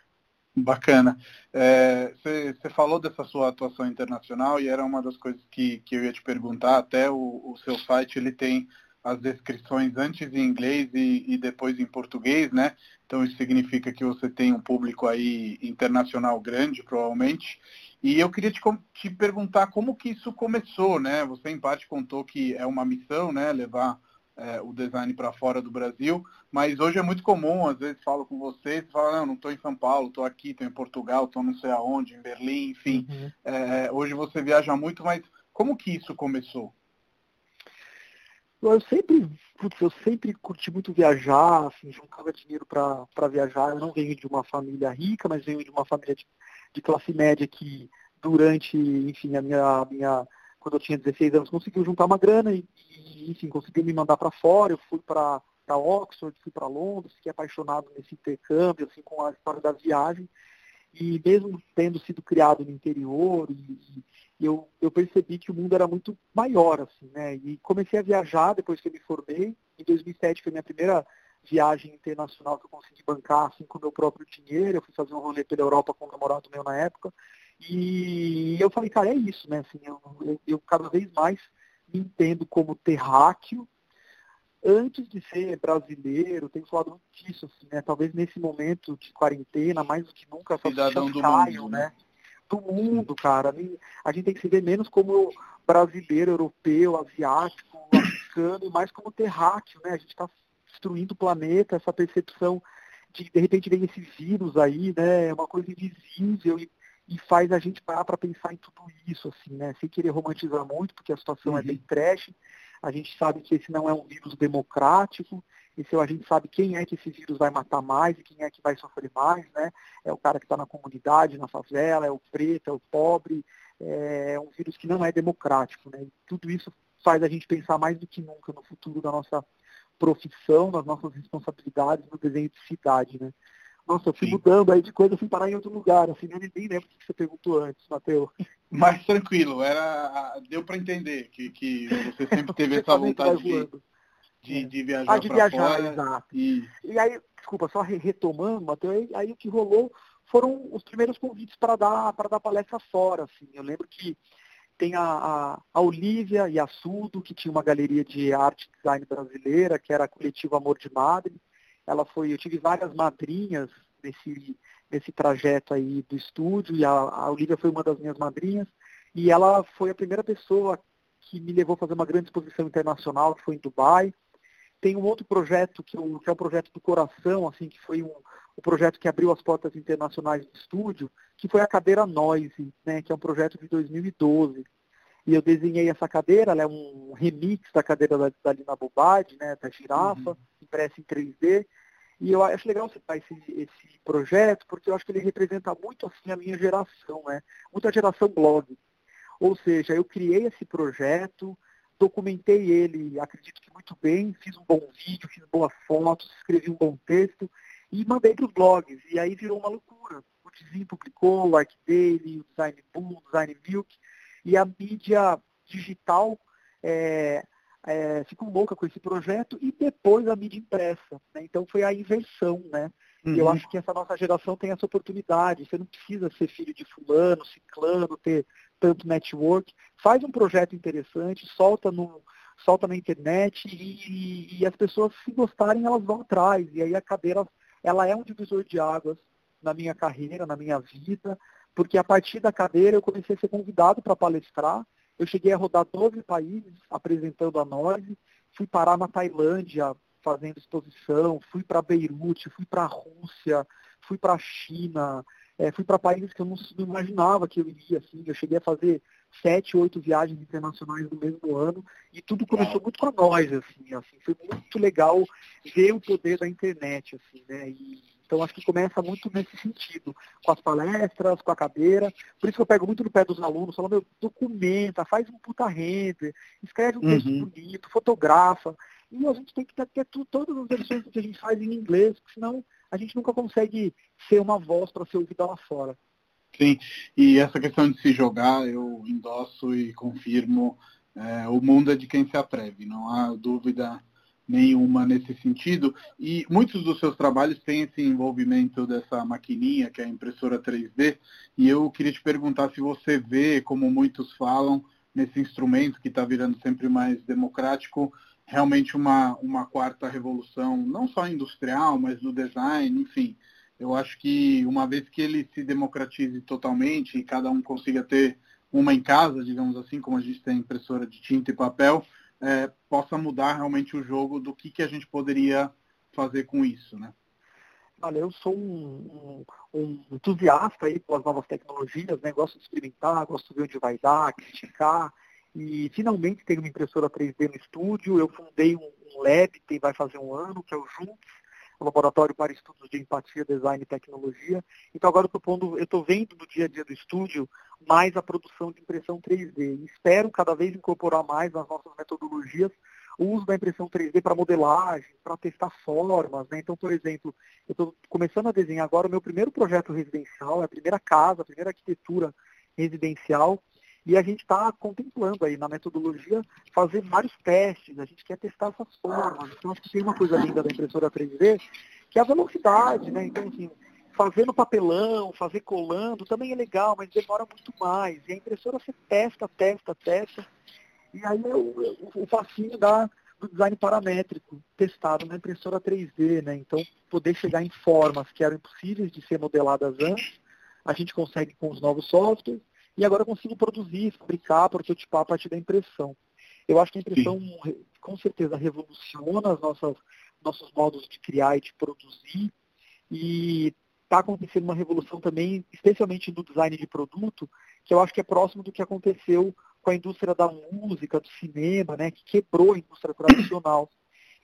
Bacana. Você é, falou dessa sua atuação internacional e era uma das coisas que, que eu ia te perguntar. Até o, o seu site ele tem as descrições antes em inglês e, e, depois em português, né? Então isso significa que você tem um público aí internacional grande, provavelmente. E eu queria te, te perguntar como que isso começou, né? Você em parte contou que é uma missão, né? Levar é, o design para fora do Brasil, mas hoje é muito comum, às vezes falo com vocês, falo, não, não estou em São Paulo, estou aqui, estou em Portugal, estou não sei aonde, em Berlim, enfim. Uhum. É, hoje você viaja muito, mas como que isso começou? Eu sempre, putz, eu sempre curti muito viajar, assim, juntava dinheiro para viajar. Eu não venho de uma família rica, mas venho de uma família de, de classe média que durante, enfim, a minha, a minha quando eu tinha 16 anos, conseguiu juntar uma grana e, e enfim, conseguiu me mandar para fora. Eu fui para Oxford, fui para Londres, fiquei apaixonado nesse intercâmbio, assim, com a história da viagem. E mesmo tendo sido criado no interior, e, e eu, eu percebi que o mundo era muito maior, assim, né? E comecei a viajar depois que eu me formei. Em 2007 foi minha primeira viagem internacional que eu consegui bancar, assim, com o meu próprio dinheiro. Eu fui fazer um rolê pela Europa com um namorado meu na época. E eu falei, cara, é isso, né? Assim, eu, eu, eu cada vez mais me entendo como terráqueo. Antes de ser brasileiro, tenho falado muito disso, assim, né? Talvez nesse momento de quarentena, mais do que nunca, essas Cidadão do mundo, né? né? Do mundo, cara. A gente tem que se ver menos como brasileiro, europeu, asiático, africano, e mais como terráqueo, né? A gente está destruindo o planeta, essa percepção de de repente vem esse vírus aí, né? É uma coisa invisível e e faz a gente parar para pensar em tudo isso, assim, né? Sem querer romantizar muito, porque a situação uhum. é bem trash. A gente sabe que esse não é um vírus democrático, esse a gente sabe quem é que esse vírus vai matar mais e quem é que vai sofrer mais, né? É o cara que está na comunidade, na favela, é o preto, é o pobre, é um vírus que não é democrático, né? E tudo isso faz a gente pensar mais do que nunca no futuro da nossa profissão, nas nossas responsabilidades no desenho de cidade, né? Nossa, eu fui Sim. mudando aí de coisa, eu fui parar em outro lugar, assim, nem, nem lembro o que você perguntou antes, Matheus. Mais tranquilo, era, deu para entender que, que você sempre teve essa vontade de, de, de, viajar ah, de viajar, fora. Exato. E... e aí, desculpa, só retomando, Matheus, aí, aí o que rolou foram os primeiros convites para dar, dar palestra fora, assim. Eu lembro que tem a, a, a Olivia e a Sudo, que tinha uma galeria de arte e design brasileira, que era a coletiva Amor de Madre, ela foi, eu tive várias madrinhas nesse, nesse trajeto aí do estúdio, e a, a Olivia foi uma das minhas madrinhas, e ela foi a primeira pessoa que me levou a fazer uma grande exposição internacional, que foi em Dubai. Tem um outro projeto, que, eu, que é um projeto do coração, assim, que foi um, o projeto que abriu as portas internacionais do estúdio, que foi a cadeira Noise, né, que é um projeto de 2012. E eu desenhei essa cadeira, ela é um remix da cadeira da, da Lina Bobade, né, da girafa, uhum. impressa em 3D. E eu acho legal citar esse, esse projeto, porque eu acho que ele representa muito assim a minha geração, né? Muita geração blog. Ou seja, eu criei esse projeto, documentei ele, acredito que muito bem, fiz um bom vídeo, fiz boas fotos, escrevi um bom texto e mandei para os blogs. E aí virou uma loucura. O Dizim publicou, o Arc Daily, o Design Boom, o Design Milk, e a mídia digital é, é, ficam louca com esse projeto e depois a mídia impressa. Né? Então foi a inversão, né? Uhum. E eu uhum. acho que essa nossa geração tem essa oportunidade. Você não precisa ser filho de fulano, ciclano, ter tanto network. Faz um projeto interessante, solta no, solta na internet e, e, as pessoas, se gostarem, elas vão atrás. E aí a cadeira, ela é um divisor de águas na minha carreira, na minha vida, porque a partir da cadeira eu comecei a ser convidado para palestrar eu cheguei a rodar 12 países apresentando a Noise, fui parar na Tailândia fazendo exposição, fui para Beirute, fui para a Rússia, fui para a China, é, fui para países que eu não, não, imaginava que eu iria. Assim. Eu cheguei a fazer sete, oito viagens internacionais no mesmo ano e tudo começou muito com a Noise. Assim, assim, foi muito legal ver o poder da internet. Assim, né? E, Então acho que começa muito nesse sentido, com as palestras, com a cadeira. Por isso que eu pego muito no pé dos alunos, falo, meu, documenta, faz um puta render, escreve um uhum. texto bonito, fotografa. E a gente tem que ter, todas as versões que a gente faz em inglês, porque senão a gente nunca consegue ser uma voz para ser ouvida lá fora. Sim, e essa questão de se jogar, eu endosso e confirmo, é, o mundo é de quem se atreve, não há dúvida nenhuma nesse sentido. E muitos dos seus trabalhos têm esse envolvimento dessa maquininha, que é a impressora 3D, e eu queria te perguntar se você vê, como muitos falam, nesse instrumento que está virando sempre mais democrático, realmente uma, uma quarta revolução, não só industrial, mas do design, enfim. Eu acho que uma vez que ele se democratize totalmente e cada um consiga ter uma em casa, digamos assim, como a gente tem impressora de tinta e papel, é, possa mudar realmente o jogo do que, que a gente poderia fazer com isso, né? Olha, eu sou um, um, um entusiasta aí pelas novas tecnologias, né? gosto de experimentar, gosto de ver onde vai dar, criticar, e finalmente tenho uma impressora 3D no estúdio. Eu fundei um, um lab que vai fazer um ano, que é o Juntos, Laboratório para Estudos de Empatia, Design e Tecnologia. Então agora eu estou vendo no dia a dia do estúdio mais a produção de impressão 3D. E espero cada vez incorporar mais nas nossas metodologias o uso da impressão 3D para modelagem, para testar formas. Né? Então, por exemplo, eu estou começando a desenhar agora o meu primeiro projeto residencial, é a primeira casa, a primeira arquitetura residencial, e a gente está contemplando aí na metodologia fazer vários testes, a gente quer testar essas formas. Então acho que tem uma coisa linda da impressora 3D, que é a velocidade, né? Então, assim, fazer no papelão, fazer colando, também é legal, mas demora muito mais. E a impressora você testa, testa, testa. E aí é o, o fascínio da, do design paramétrico testado na impressora 3D, né? Então, poder chegar em formas que eram impossíveis de ser modeladas antes, a gente consegue com os novos softwares e agora eu consigo produzir, fabricar, prototipar a partir da impressão. Eu acho que a impressão, Sim. com certeza, revoluciona nossas, nossos modos de criar e de produzir. E está acontecendo uma revolução também, especialmente no design de produto, que eu acho que é próximo do que aconteceu com a indústria da música, do cinema, né, que quebrou a indústria tradicional.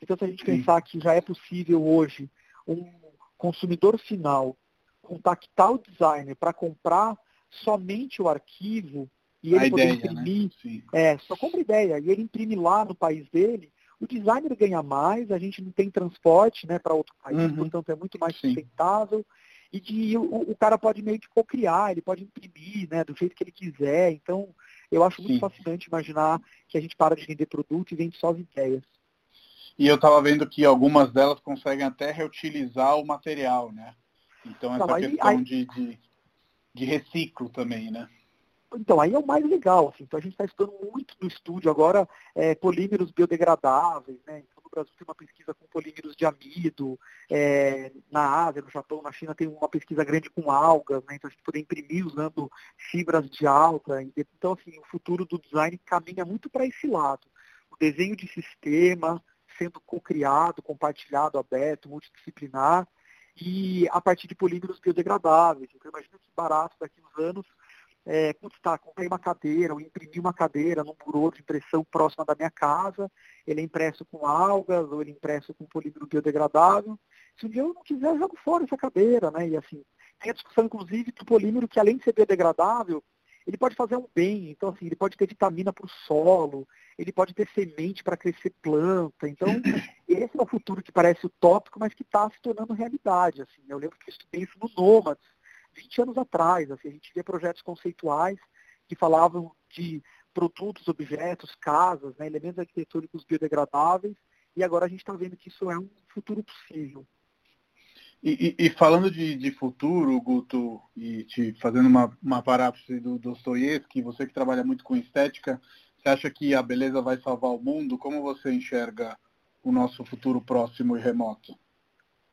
Então, se a gente pensar que já é possível hoje um consumidor final contactar o designer para comprar somente o arquivo e ele poder né? imprimir, né? é, só compra ideia, e ele imprime lá no país dele, o designer ganha mais, a gente não tem transporte né, para outro país, uhum. portanto é muito mais sustentável. Sim. E de, o, o, cara pode meio que cocriar, ele pode imprimir né, do jeito que ele quiser. Então, eu acho muito Sim. fascinante imaginar que a gente para de vender produto e vende só as ideias. E eu estava vendo que algumas delas conseguem até reutilizar o material, né? Então essa aí, questão aí, de, de de reciclo também, né? Então, aí é o mais legal, assim. Então a gente está estudando muito no estúdio agora é, polímeros biodegradáveis, né? Então no Brasil tem uma pesquisa com polímeros de amido, é, na Ásia, no Japão, na China tem uma pesquisa grande com algas, né? Então a gente poder imprimir usando fibras de alga. Então, assim, o futuro do design caminha muito para esse lado. O desenho de sistema sendo co-criado, compartilhado, aberto, multidisciplinar, e a partir de polímeros biodegradáveis. Então, imagina que barato daqui uns anos é, custar, comprei uma cadeira, ou imprimi uma cadeira num burô de impressão próxima da minha casa, ele é impresso com algas, ou ele é impresso com polímero biodegradável. Se um dia eu não quiser, eu jogo fora essa cadeira, né? E assim, tem a discussão, inclusive, do polímero que além de ser biodegradável, ele pode fazer um bem. Então, assim, ele pode ter vitamina para o solo, ele pode ter semente para crescer planta. Então, esse é o futuro que parece utópico, mas que está se tornando realidade. Assim. Eu lembro que eu estudei isso no Nomads, 20 anos atrás. Assim, a gente via projetos conceituais que falavam de produtos, objetos, casas, né, elementos arquitetônicos biodegradáveis, e agora a gente está vendo que isso é um futuro possível. E, e, e, falando de, de, futuro, Guto, e te fazendo uma, uma paráfrase do Dostoiévski, você que trabalha muito com estética, você acha que a beleza vai salvar o mundo? Como você enxerga o nosso futuro próximo e remoto?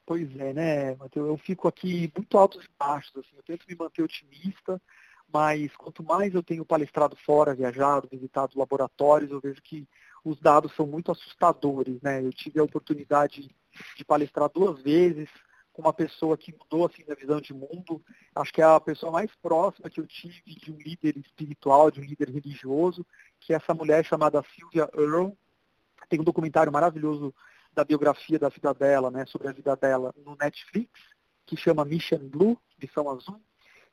Pois é, né, Matheus? Eu fico aqui muito altos e baixos, assim, eu tento me manter otimista, mas quanto mais eu tenho palestrado fora, viajado, visitado laboratórios, eu vejo que os dados são muito assustadores, né? Eu tive a oportunidade de palestrar duas vezes, com uma pessoa que mudou assim a visão de mundo. Acho que é a pessoa mais próxima que eu tive de um líder espiritual, de um líder religioso, que é essa mulher chamada Sylvia Earle. Tem um documentário maravilhoso da biografia da vida dela, né, sobre a vida dela no Netflix. que chama Mission Blue, Missão Azul.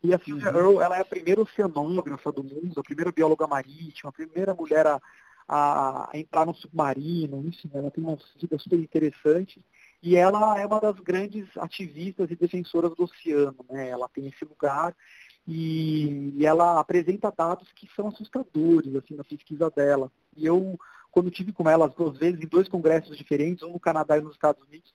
E a Sylvia uhum. Earle, ela é a primeira oceanógrafa do mundo, a primeira bióloga marítima, a primeira mulher a, a, entrar no submarino, enfim, ela tem uma vida super interessante. E ela é uma das grandes ativistas e defensoras do oceano, né? Ela tem esse lugar e, e ela apresenta dados que são assustadores, assim, na pesquisa dela. E eu, quando tive com ela as duas vezes, em dois congressos diferentes, um no Canadá e nos Estados Unidos,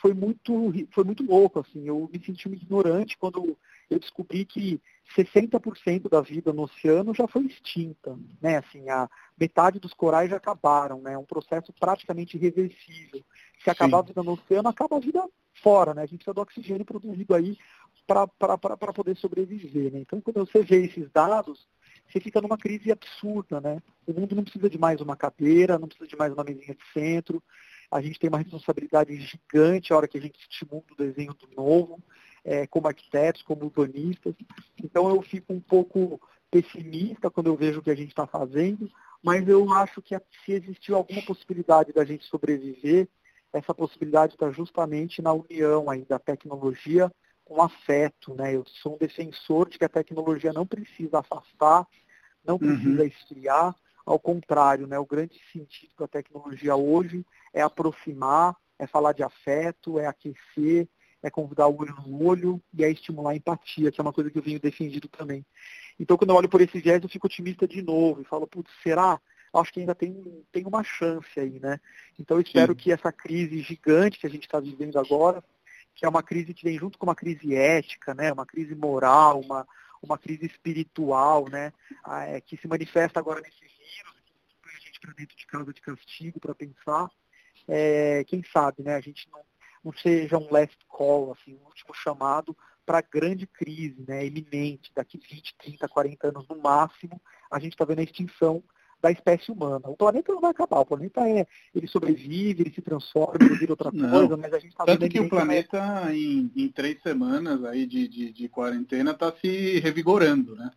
foi muito, foi muito louco, assim, eu me senti um ignorante quando eu descobri que 60% da vida no oceano já foi extinta, né, assim, a metade dos corais já acabaram, né, é um processo praticamente irreversível. Se acabar Sim. a vida no oceano, acaba a vida fora, né, a gente precisa do oxigênio produzido aí para poder sobreviver, né, então quando você vê esses dados, você fica numa crise absurda, né, o mundo não precisa de mais uma cadeira, não precisa de mais uma mesinha de centro, a gente tem uma responsabilidade gigante a hora que a gente estimula o desenho do novo, é, como arquitetos, como urbanistas. Então eu fico um pouco pessimista quando eu vejo o que a gente está fazendo, mas eu acho que se existiu alguma possibilidade da gente sobreviver, essa possibilidade está justamente na união aí da tecnologia com afeto. Né? Eu sou um defensor de que a tecnologia não precisa afastar, não precisa uhum. esfriar, ao contrário, né? o grande sentido da tecnologia hoje é aproximar, é falar de afeto, é aquecer, é convidar o olho no olho e é estimular a empatia, que é uma coisa que eu venho defendido também. Então, quando eu olho por esse viés, eu fico otimista de novo e falo, putz, será? Acho que ainda tem, tem uma chance aí, né? Então, eu espero Sim. que essa crise gigante que a gente está vivendo agora, que é uma crise que vem junto com uma crise ética, né? Uma crise moral, uma, uma crise espiritual, né? Ah, é, que se manifesta agora nesse vírus, que põe a gente para dentro de casa de castigo para pensar é, quem sabe, né, a gente não, não seja um last call, assim, um último chamado para grande crise, né, iminente, daqui 20, 30, 40 anos no máximo, a gente está vendo a extinção da espécie humana. O planeta não vai acabar, o planeta é, ele sobrevive, ele se transforma, ele vira outra não. coisa, mas a gente está vendo... Que o planeta, em, em, três semanas aí de, de, de quarentena, está se revigorando, né?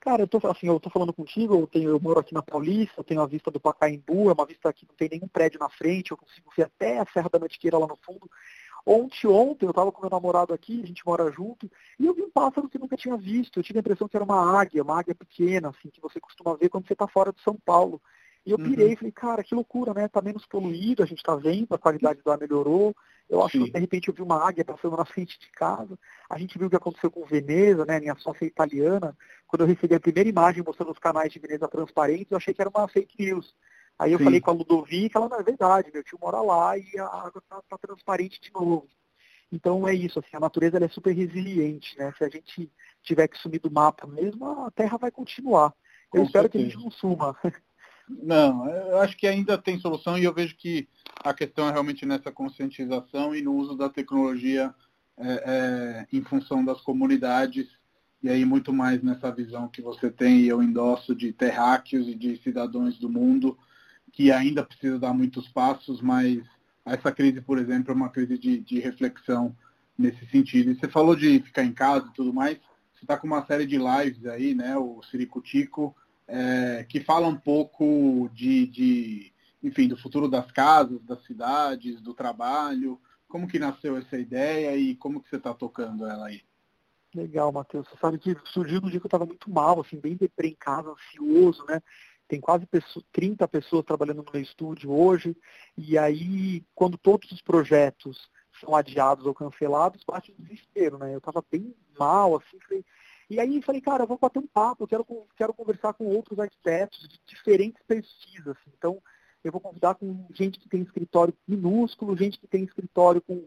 Cara, eu tô, assim, eu tô falando contigo, eu, tenho, eu moro aqui na Paulista, eu tenho a vista do Pacaembu, é uma vista que não tem nenhum prédio na frente, eu consigo ver até a Serra da Mantiqueira lá no fundo. Ontem, ontem, eu estava com meu namorado aqui, a gente mora junto, e eu vi um pássaro que eu nunca tinha visto. Eu tive a impressão que era uma águia, uma águia pequena, assim, que você costuma ver quando você está fora de São Paulo. E eu pirei e uhum. falei, cara, que loucura, né? Tá menos poluído, a gente está vendo, a qualidade do ar melhorou. Eu acho Sim. que de repente eu vi uma águia passando na frente de casa. A gente viu o que aconteceu com Veneza, né? Minha sócia italiana. Quando eu recebi a primeira imagem mostrando os canais de Veneza transparentes, eu achei que era uma fake news. Aí eu Sim. falei com a Ludovica, ela não é verdade, meu tio mora lá e a água está tá transparente de novo. Então é isso, assim, a natureza é super resiliente, né? Se a gente tiver que sumir do mapa mesmo, a Terra vai continuar. Eu com espero certeza. que a gente não suma. Não, eu acho que ainda tem solução e eu vejo que a questão é realmente nessa conscientização e no uso da tecnologia é, é, em função das comunidades e aí muito mais nessa visão que você tem e eu endosso de terráqueos e de cidadãos do mundo que ainda precisa dar muitos passos, mas essa crise, por exemplo, é uma crise de, de reflexão nesse sentido. E você falou de ficar em casa e tudo mais, você está com uma série de lives aí, né, o Ciricutico, é, que fala um pouco de, de, enfim, do futuro das casas, das cidades, do trabalho. Como que nasceu essa ideia e como que você está tocando ela aí? Legal, Matheus. Você sabe que surgiu no dia que eu estava muito mal, assim, bem deprê em casa, ansioso, né? Tem quase 30 pessoas trabalhando no meu estúdio hoje. E aí, quando todos os projetos são adiados ou cancelados, bate um desespero, né? Eu estava bem mal, assim, falei, e aí falei, cara, eu vou bater um papo, eu quero, quero conversar com outros arquitetos de diferentes pesquisas. Assim. Então, eu vou convidar com gente que tem escritório minúsculo, gente que tem escritório com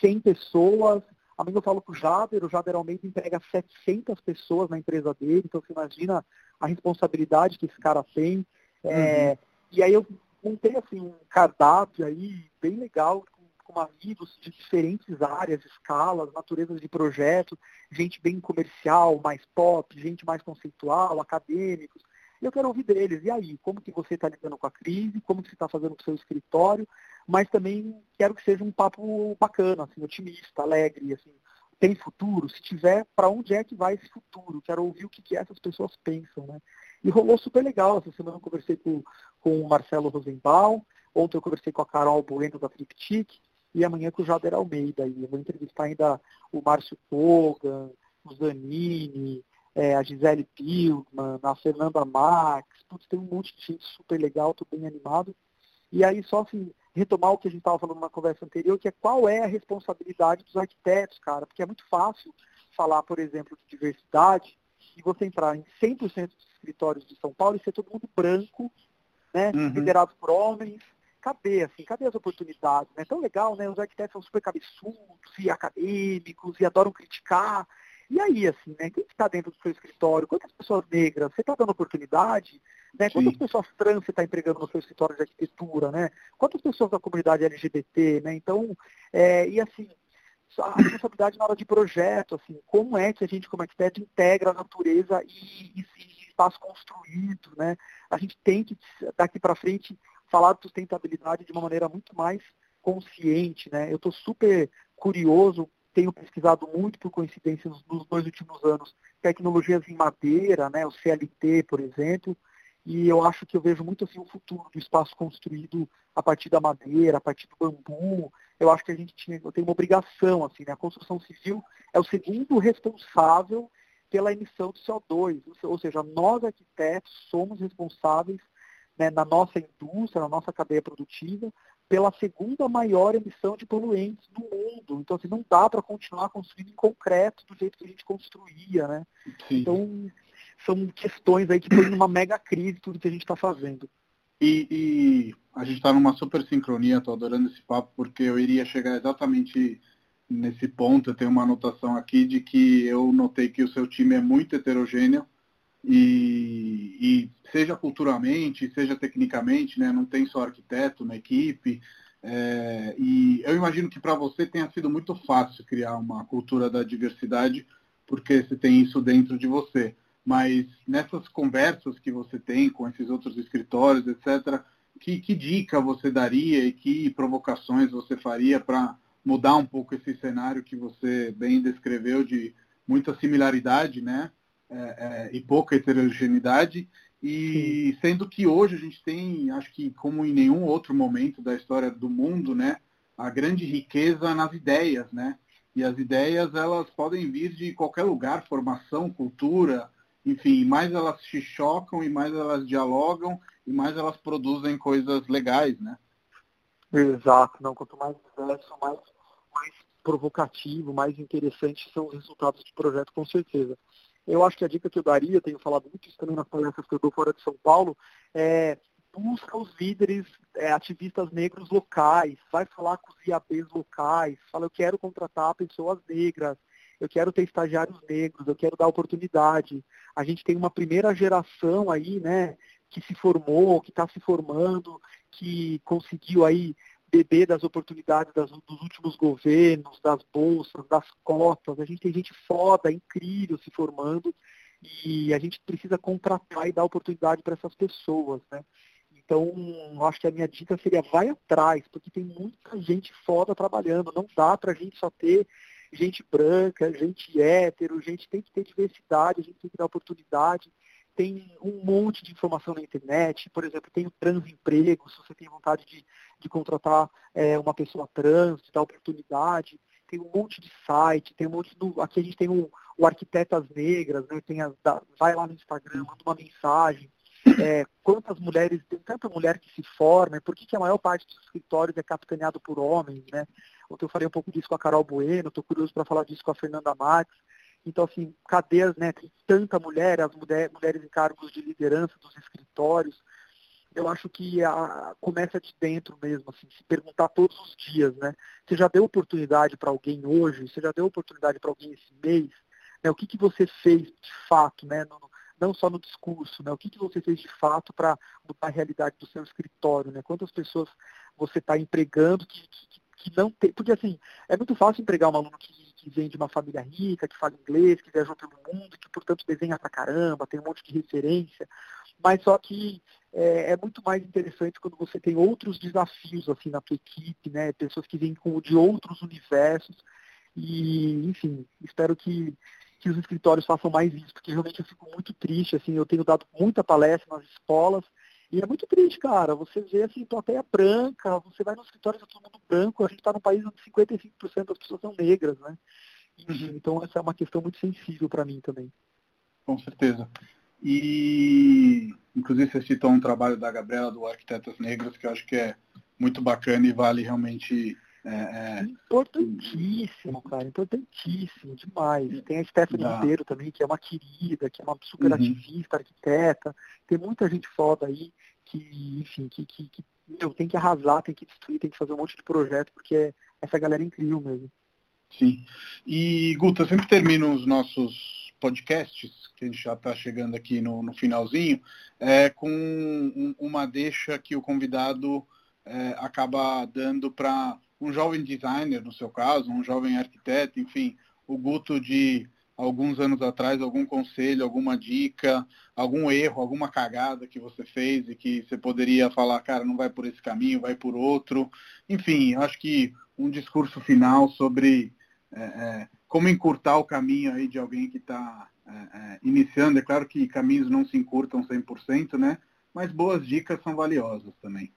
100 pessoas. Amanhã eu falo com o Jader, o Jader Almeida emprega 700 pessoas na empresa dele, então você imagina a responsabilidade que esse cara tem. É, uhum. É, e aí eu montei assim, um cardápio aí bem legal, com amigos de diferentes áreas, escalas, naturezas de projeto, gente bem comercial, mais pop, gente mais conceitual, acadêmicos. E eu quero ouvir deles. E aí, como que você está lidando com a crise? Como que você está fazendo com o seu escritório? Mas também quero que seja um papo bacana, assim, otimista, alegre, assim. Tem futuro? Se tiver, para onde é que vai esse futuro? Quero ouvir o que, que essas pessoas pensam, né? E rolou super legal. Essa semana eu conversei com, com o Marcelo Rosenbaum, ontem eu conversei com a Carol Bueno da Triptych, e amanhã com o Jader Almeida. E eu vou entrevistar ainda o Márcio Kogan, o Zanini, é, a Gisele Pilman, a Fernanda Max, putz, tem um monte de gente super legal, estou bem animado. E aí só assim, retomar o que a gente estava falando na conversa anterior, que é qual é a responsabilidade dos arquitetos, cara, porque é muito fácil falar, por exemplo, de diversidade e você entrar em 100% dos escritórios de São Paulo e ser todo mundo branco, né, uhum. liderado por homens, cadê, assim, cadê as oportunidades? É tão legal, né? Os arquitetos são super cabeçudos e acadêmicos e adoram criticar. E aí, assim, né? Quem está dentro do seu escritório? Quantas pessoas negras? Você está dando oportunidade? Né? Quantas pessoas trans você está empregando no seu escritório de arquitetura, né? Quantas pessoas da comunidade LGBT, né? Então, é, e assim, a responsabilidade na hora de projeto, assim, como é que a gente, como arquiteto, integra a natureza e, e, e espaço construído, né? A gente tem que, daqui para frente, falar de sustentabilidade de uma maneira muito mais consciente, né? Eu estou super curioso tenho pesquisado muito, por coincidência, nos, nos dois últimos anos, tecnologias em madeira, né, o CLT, por exemplo, e eu acho que eu vejo muito assim o futuro do espaço construído a partir da madeira, a partir do bambu. Eu acho que a gente tinha, tenho uma obrigação, assim, né? a construção civil é o segundo responsável pela emissão de CO2, ou seja, nós arquitetos somos responsáveis né, na nossa indústria, na nossa cadeia produtiva, pela segunda maior emissão de poluentes do mundo. Então, assim, não dá para continuar construindo em concreto do jeito que a gente construía, né? Sim. Então, são questões aí que põem numa mega crise tudo que a gente está fazendo. E, e, a gente está numa super sincronia, estou adorando esse papo, porque eu iria chegar exatamente nesse ponto. Eu tenho uma anotação aqui de que eu notei que o seu time é muito heterogêneo e, e, seja culturalmente, seja tecnicamente, né, não tem só arquiteto na equipe. É, e eu imagino que para você tenha sido muito fácil criar uma cultura da diversidade, porque você tem isso dentro de você. Mas nessas conversas que você tem com esses outros escritórios, etc., que, que dica você daria e que provocações você faria para mudar um pouco esse cenário que você bem descreveu de muita similaridade, né? É, é, e pouca heterogeneidade, e Sim. sendo que hoje a gente tem, acho que como em nenhum outro momento da história do mundo, né, a grande riqueza nas ideias, né? E as ideias elas podem vir de qualquer lugar, formação, cultura, enfim, mais elas se chocam e mais elas dialogam e mais elas produzem coisas legais, né? Exato, não, quanto mais diverso, mais, mais provocativo, mais interessante são os resultados do projeto, com certeza. Eu acho que a dica que eu daria, tenho falado muito isso também nas palestras que eu dou fora de São Paulo, é busca os líderes, é, ativistas negros locais, vai falar com os IABs locais, fala, eu quero contratar pessoas negras, eu quero ter estagiários negros, eu quero dar oportunidade. A gente tem uma primeira geração aí, né, que se formou, que está se formando, que conseguiu aí beber das oportunidades das, dos últimos governos, das bolsas, das cotas. A gente tem gente foda, incrível se formando e a gente precisa contratar e dar oportunidade para essas pessoas, né? Então, acho que a minha dica seria vai atrás, porque tem muita gente foda trabalhando. Não dá para a gente só ter gente branca, gente hétero, gente tem que ter diversidade, a gente tem que dar oportunidade tem um monte de informação na internet, por exemplo, tem o transemprego, se você tem vontade de, de contratar é, uma pessoa trans, de dar oportunidade, tem um monte de site, tem um monte do. Aqui a gente tem o, Arquitetas Negras, né? Tem a, da, vai lá no Instagram, manda uma mensagem. É, quantas mulheres, tem tanta mulher que se forma, por que, que a maior parte dos escritórios é capitaneado por homens, né? Ontem eu falei um pouco disso com a Carol Bueno, estou curioso para falar disso com a Fernanda Marques. Então, assim, cadeias, né, tem tanta mulher, as mulher, mulheres em cargos de liderança dos escritórios. Eu acho que a, começa de dentro mesmo, assim, se perguntar todos os dias, né? Você já deu oportunidade para alguém hoje? Você já deu oportunidade para alguém esse mês? Né, o que, que você fez de fato, né? No, não só no discurso, né? O que, que você fez de fato para mudar a realidade do seu escritório, né? Quantas pessoas você está empregando que, que, que não tem. Porque assim, é muito fácil empregar um aluno que, que vem de uma família rica, que fala inglês, que viajou pelo mundo, que portanto desenha pra caramba, tem um monte de referência. Mas só que é, é, muito mais interessante quando você tem outros desafios assim na tua equipe, né? Pessoas que vêm com, de outros universos. E, enfim, espero que, que os escritórios façam mais isso, porque realmente eu fico muito triste, assim, eu tenho dado muita palestra nas escolas E é muito triste, cara. Você vê assim, plateia branca, você vai no escritório de todo mundo branco, a gente está num país onde 55% das pessoas são negras, né? Enfim, uhum. Então essa é uma questão muito sensível para mim também. Com certeza. E inclusive você citou um trabalho da Gabriela do Arquitetas Negras que eu acho que é muito bacana e vale realmente é, é... Importantíssimo, cara, importantíssimo, demais. Tem a Stephanie Dá. Ribeiro também, que é uma querida, que é uma super uhum. ativista, arquiteta. Tem muita gente foda aí que, enfim, que, que, que meu, tem que arrasar, tem que destruir, tem que fazer um monte de projeto, porque essa galera é incrível mesmo. Sim. E, Guta, eu sempre termino os nossos podcasts, que a gente já está chegando aqui no, no finalzinho, é, com um, uma deixa que o convidado é, acaba dando para um jovem designer, no seu caso, um jovem arquiteto, enfim, o Guto de alguns anos atrás, algum conselho, alguma dica, algum erro, alguma cagada que você fez e que você poderia falar, cara, não vai por esse caminho, vai por outro. Enfim, acho que um discurso final sobre é, é, como encurtar o caminho aí de alguém que está é, é, iniciando. É claro que caminhos não se encurtam 100%, né? Mas boas dicas são valiosas também.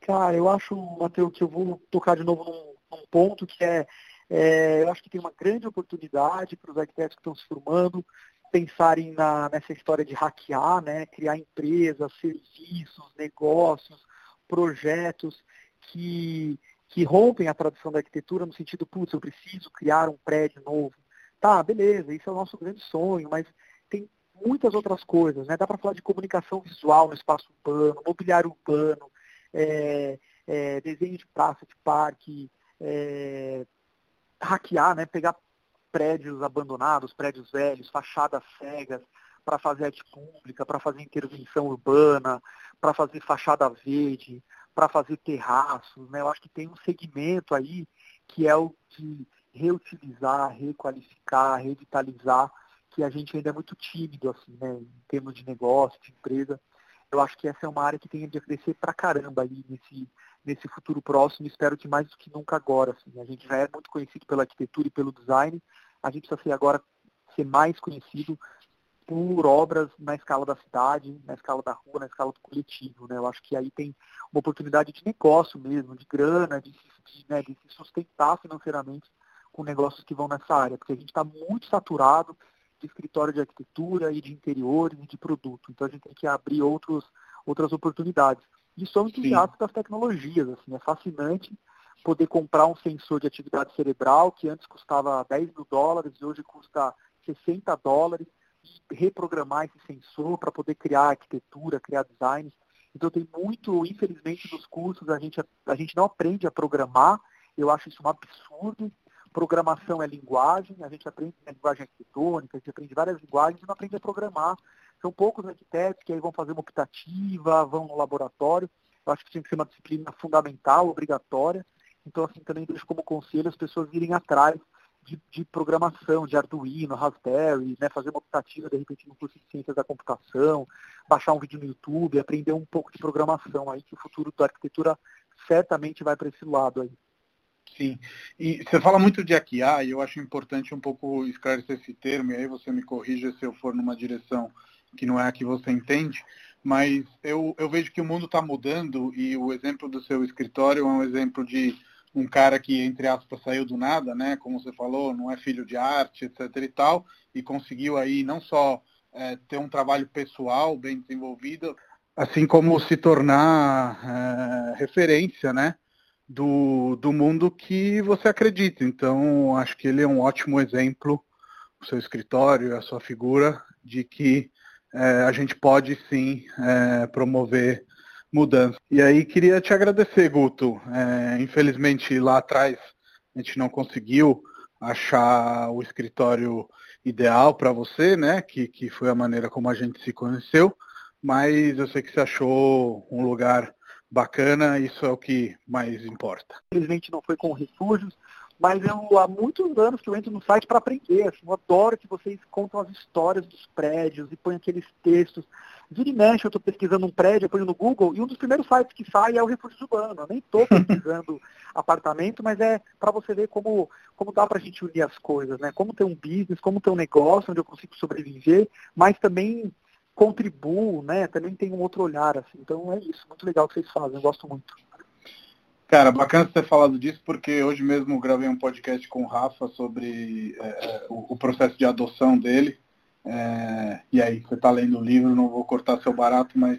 Cara, eu acho, Matheus, que eu vou tocar de novo num, num ponto que é, é, eu acho que tem uma grande oportunidade para os arquitetos que estão se formando pensarem na, nessa história de hackear, né, criar empresas, serviços, negócios, projetos que, que rompem a tradição da arquitetura no sentido, putz, eu preciso criar um prédio novo. Tá, beleza, isso é o nosso grande sonho, mas tem muitas outras coisas, né? Dá para falar de comunicação visual no espaço urbano, mobiliário urbano, é, é, desenho de praça, de parque, é, hackear, né, pegar prédios abandonados, prédios velhos, fachadas cegas, para fazer arte pública, para fazer intervenção urbana, para fazer fachada verde, para fazer terraços. Né? Eu acho que tem um segmento aí que é o de reutilizar, requalificar, revitalizar, que a gente ainda é muito tímido assim, né, em termos de negócio, de empresa eu acho que essa é uma área que tem a crescer pra caramba ali nesse, nesse futuro próximo. Espero que mais do que nunca agora. Assim. A gente já é muito conhecido pela arquitetura e pelo design. A gente precisa ser agora ser mais conhecido por obras na escala da cidade, na escala da rua, na escala do coletivo. Né? Eu acho que aí tem uma oportunidade de negócio mesmo, de grana, de, de, né, de se sustentar financeiramente com negócios que vão nessa área, porque a gente está muito saturado de escritório de arquitetura e de interiores e de produto. Então a gente tem que abrir outros, outras oportunidades. E sou entusiasta das tecnologias, assim, é fascinante poder comprar um sensor de atividade cerebral que antes custava 10 mil dólares e hoje custa 60 dólares e reprogramar esse sensor para poder criar arquitetura, criar design. Então tem muito, infelizmente, nos cursos a gente, a gente não aprende a programar, eu acho isso um absurdo, Programação é linguagem, a gente aprende a linguagem arquitetônica, a gente aprende várias linguagens e não aprende a programar. São poucos arquitetos que aí vão fazer uma optativa, vão no laboratório. Eu acho que tinha que ser uma disciplina fundamental, obrigatória. Então, assim, também deixo como conselho as pessoas irem atrás de, de, programação, de Arduino, Raspberry, né, fazer uma optativa, de repente, no curso de ciências da computação, baixar um vídeo no YouTube, aprender um pouco de programação aí, que o futuro da arquitetura certamente vai para esse lado aí. Sim. E você fala muito de hackear, e eu acho importante um pouco esclarecer esse termo, e aí você me corrija se eu for numa direção que não é a que você entende, mas eu, eu vejo que o mundo está mudando e o exemplo do seu escritório é um exemplo de um cara que, entre aspas, saiu do nada, né? Como você falou, não é filho de arte, etc e tal, e conseguiu aí não só é, ter um trabalho pessoal bem desenvolvido, assim como se tornar é, referência, né? Do, do mundo que você acredita. Então, acho que ele é um ótimo exemplo, o seu escritório, a sua figura, de que é, a gente pode sim é, promover mudança. E aí queria te agradecer, Guto. É, infelizmente lá atrás a gente não conseguiu achar o escritório ideal para você, né? Que, que foi a maneira como a gente se conheceu, mas eu sei que você achou um lugar bacana, isso é o que mais importa. Infelizmente não foi com refúgios, mas eu há muitos anos que eu entro no site para aprender. Assim, eu adoro que vocês contam as histórias dos prédios e põem aqueles textos. Vira e mexe, eu estou pesquisando um prédio, eu ponho no Google, e um dos primeiros sites que sai é o Refúgio Urbano. Eu nem estou pesquisando apartamento, mas é para você ver como, como dá para a gente unir as coisas, né? Como ter um business, como ter um negócio onde eu consigo sobreviver, mas também contribuo, né? Também tem um outro olhar, assim. Então é isso, muito legal o que vocês fazem, eu gosto muito. Cara, bacana você ter falado disso, porque hoje mesmo gravei um podcast com o Rafa sobre é, é o, o, processo de adoção dele. É, e aí, você está lendo o livro, não vou cortar seu barato, mas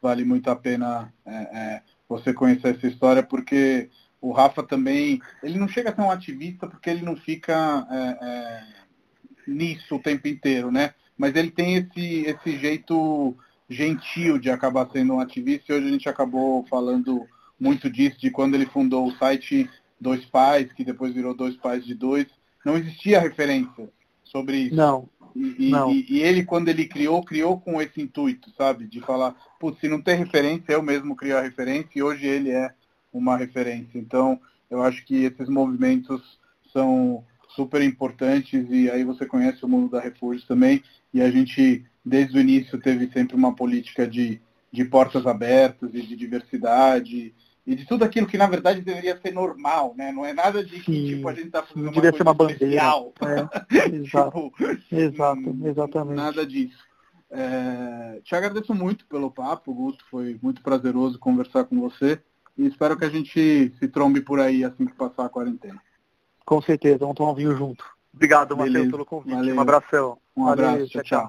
vale muito a pena é, é, você conhecer essa história, porque o Rafa também, ele não chega a ser um ativista porque ele não fica é, nisso o tempo inteiro, né? Mas ele tem esse, esse jeito gentil de acabar sendo um ativista e hoje a gente acabou falando muito disso, de quando ele fundou o site Dois Pais, que depois virou Dois Pais de Dois, não existia referência sobre isso. Não. E, não. e, e ele, quando ele criou, criou com esse intuito, sabe? De falar, putz, se não tem referência, eu mesmo crio a referência e hoje ele é uma referência. Então, eu acho que esses movimentos são super importantes e aí você conhece o mundo da Refúgio também e a gente, desde o início, teve sempre uma política de, de portas abertas e de diversidade e de tudo aquilo que na verdade deveria ser normal, né? Não é nada de que tipo, a gente está fazendo não uma ser uma bandeira. É, exato, tipo, exato, exatamente. Nada disso. É, te agradeço muito pelo papo, Guto. Foi muito prazeroso conversar com você. E espero que a gente se trombe por aí assim que passar a quarentena. Com certeza, vamos tomar um vinho junto. Obrigado, Matheus, pelo convite. Valeu. Um abração. Um abraço, Valeu, tchau. tchau.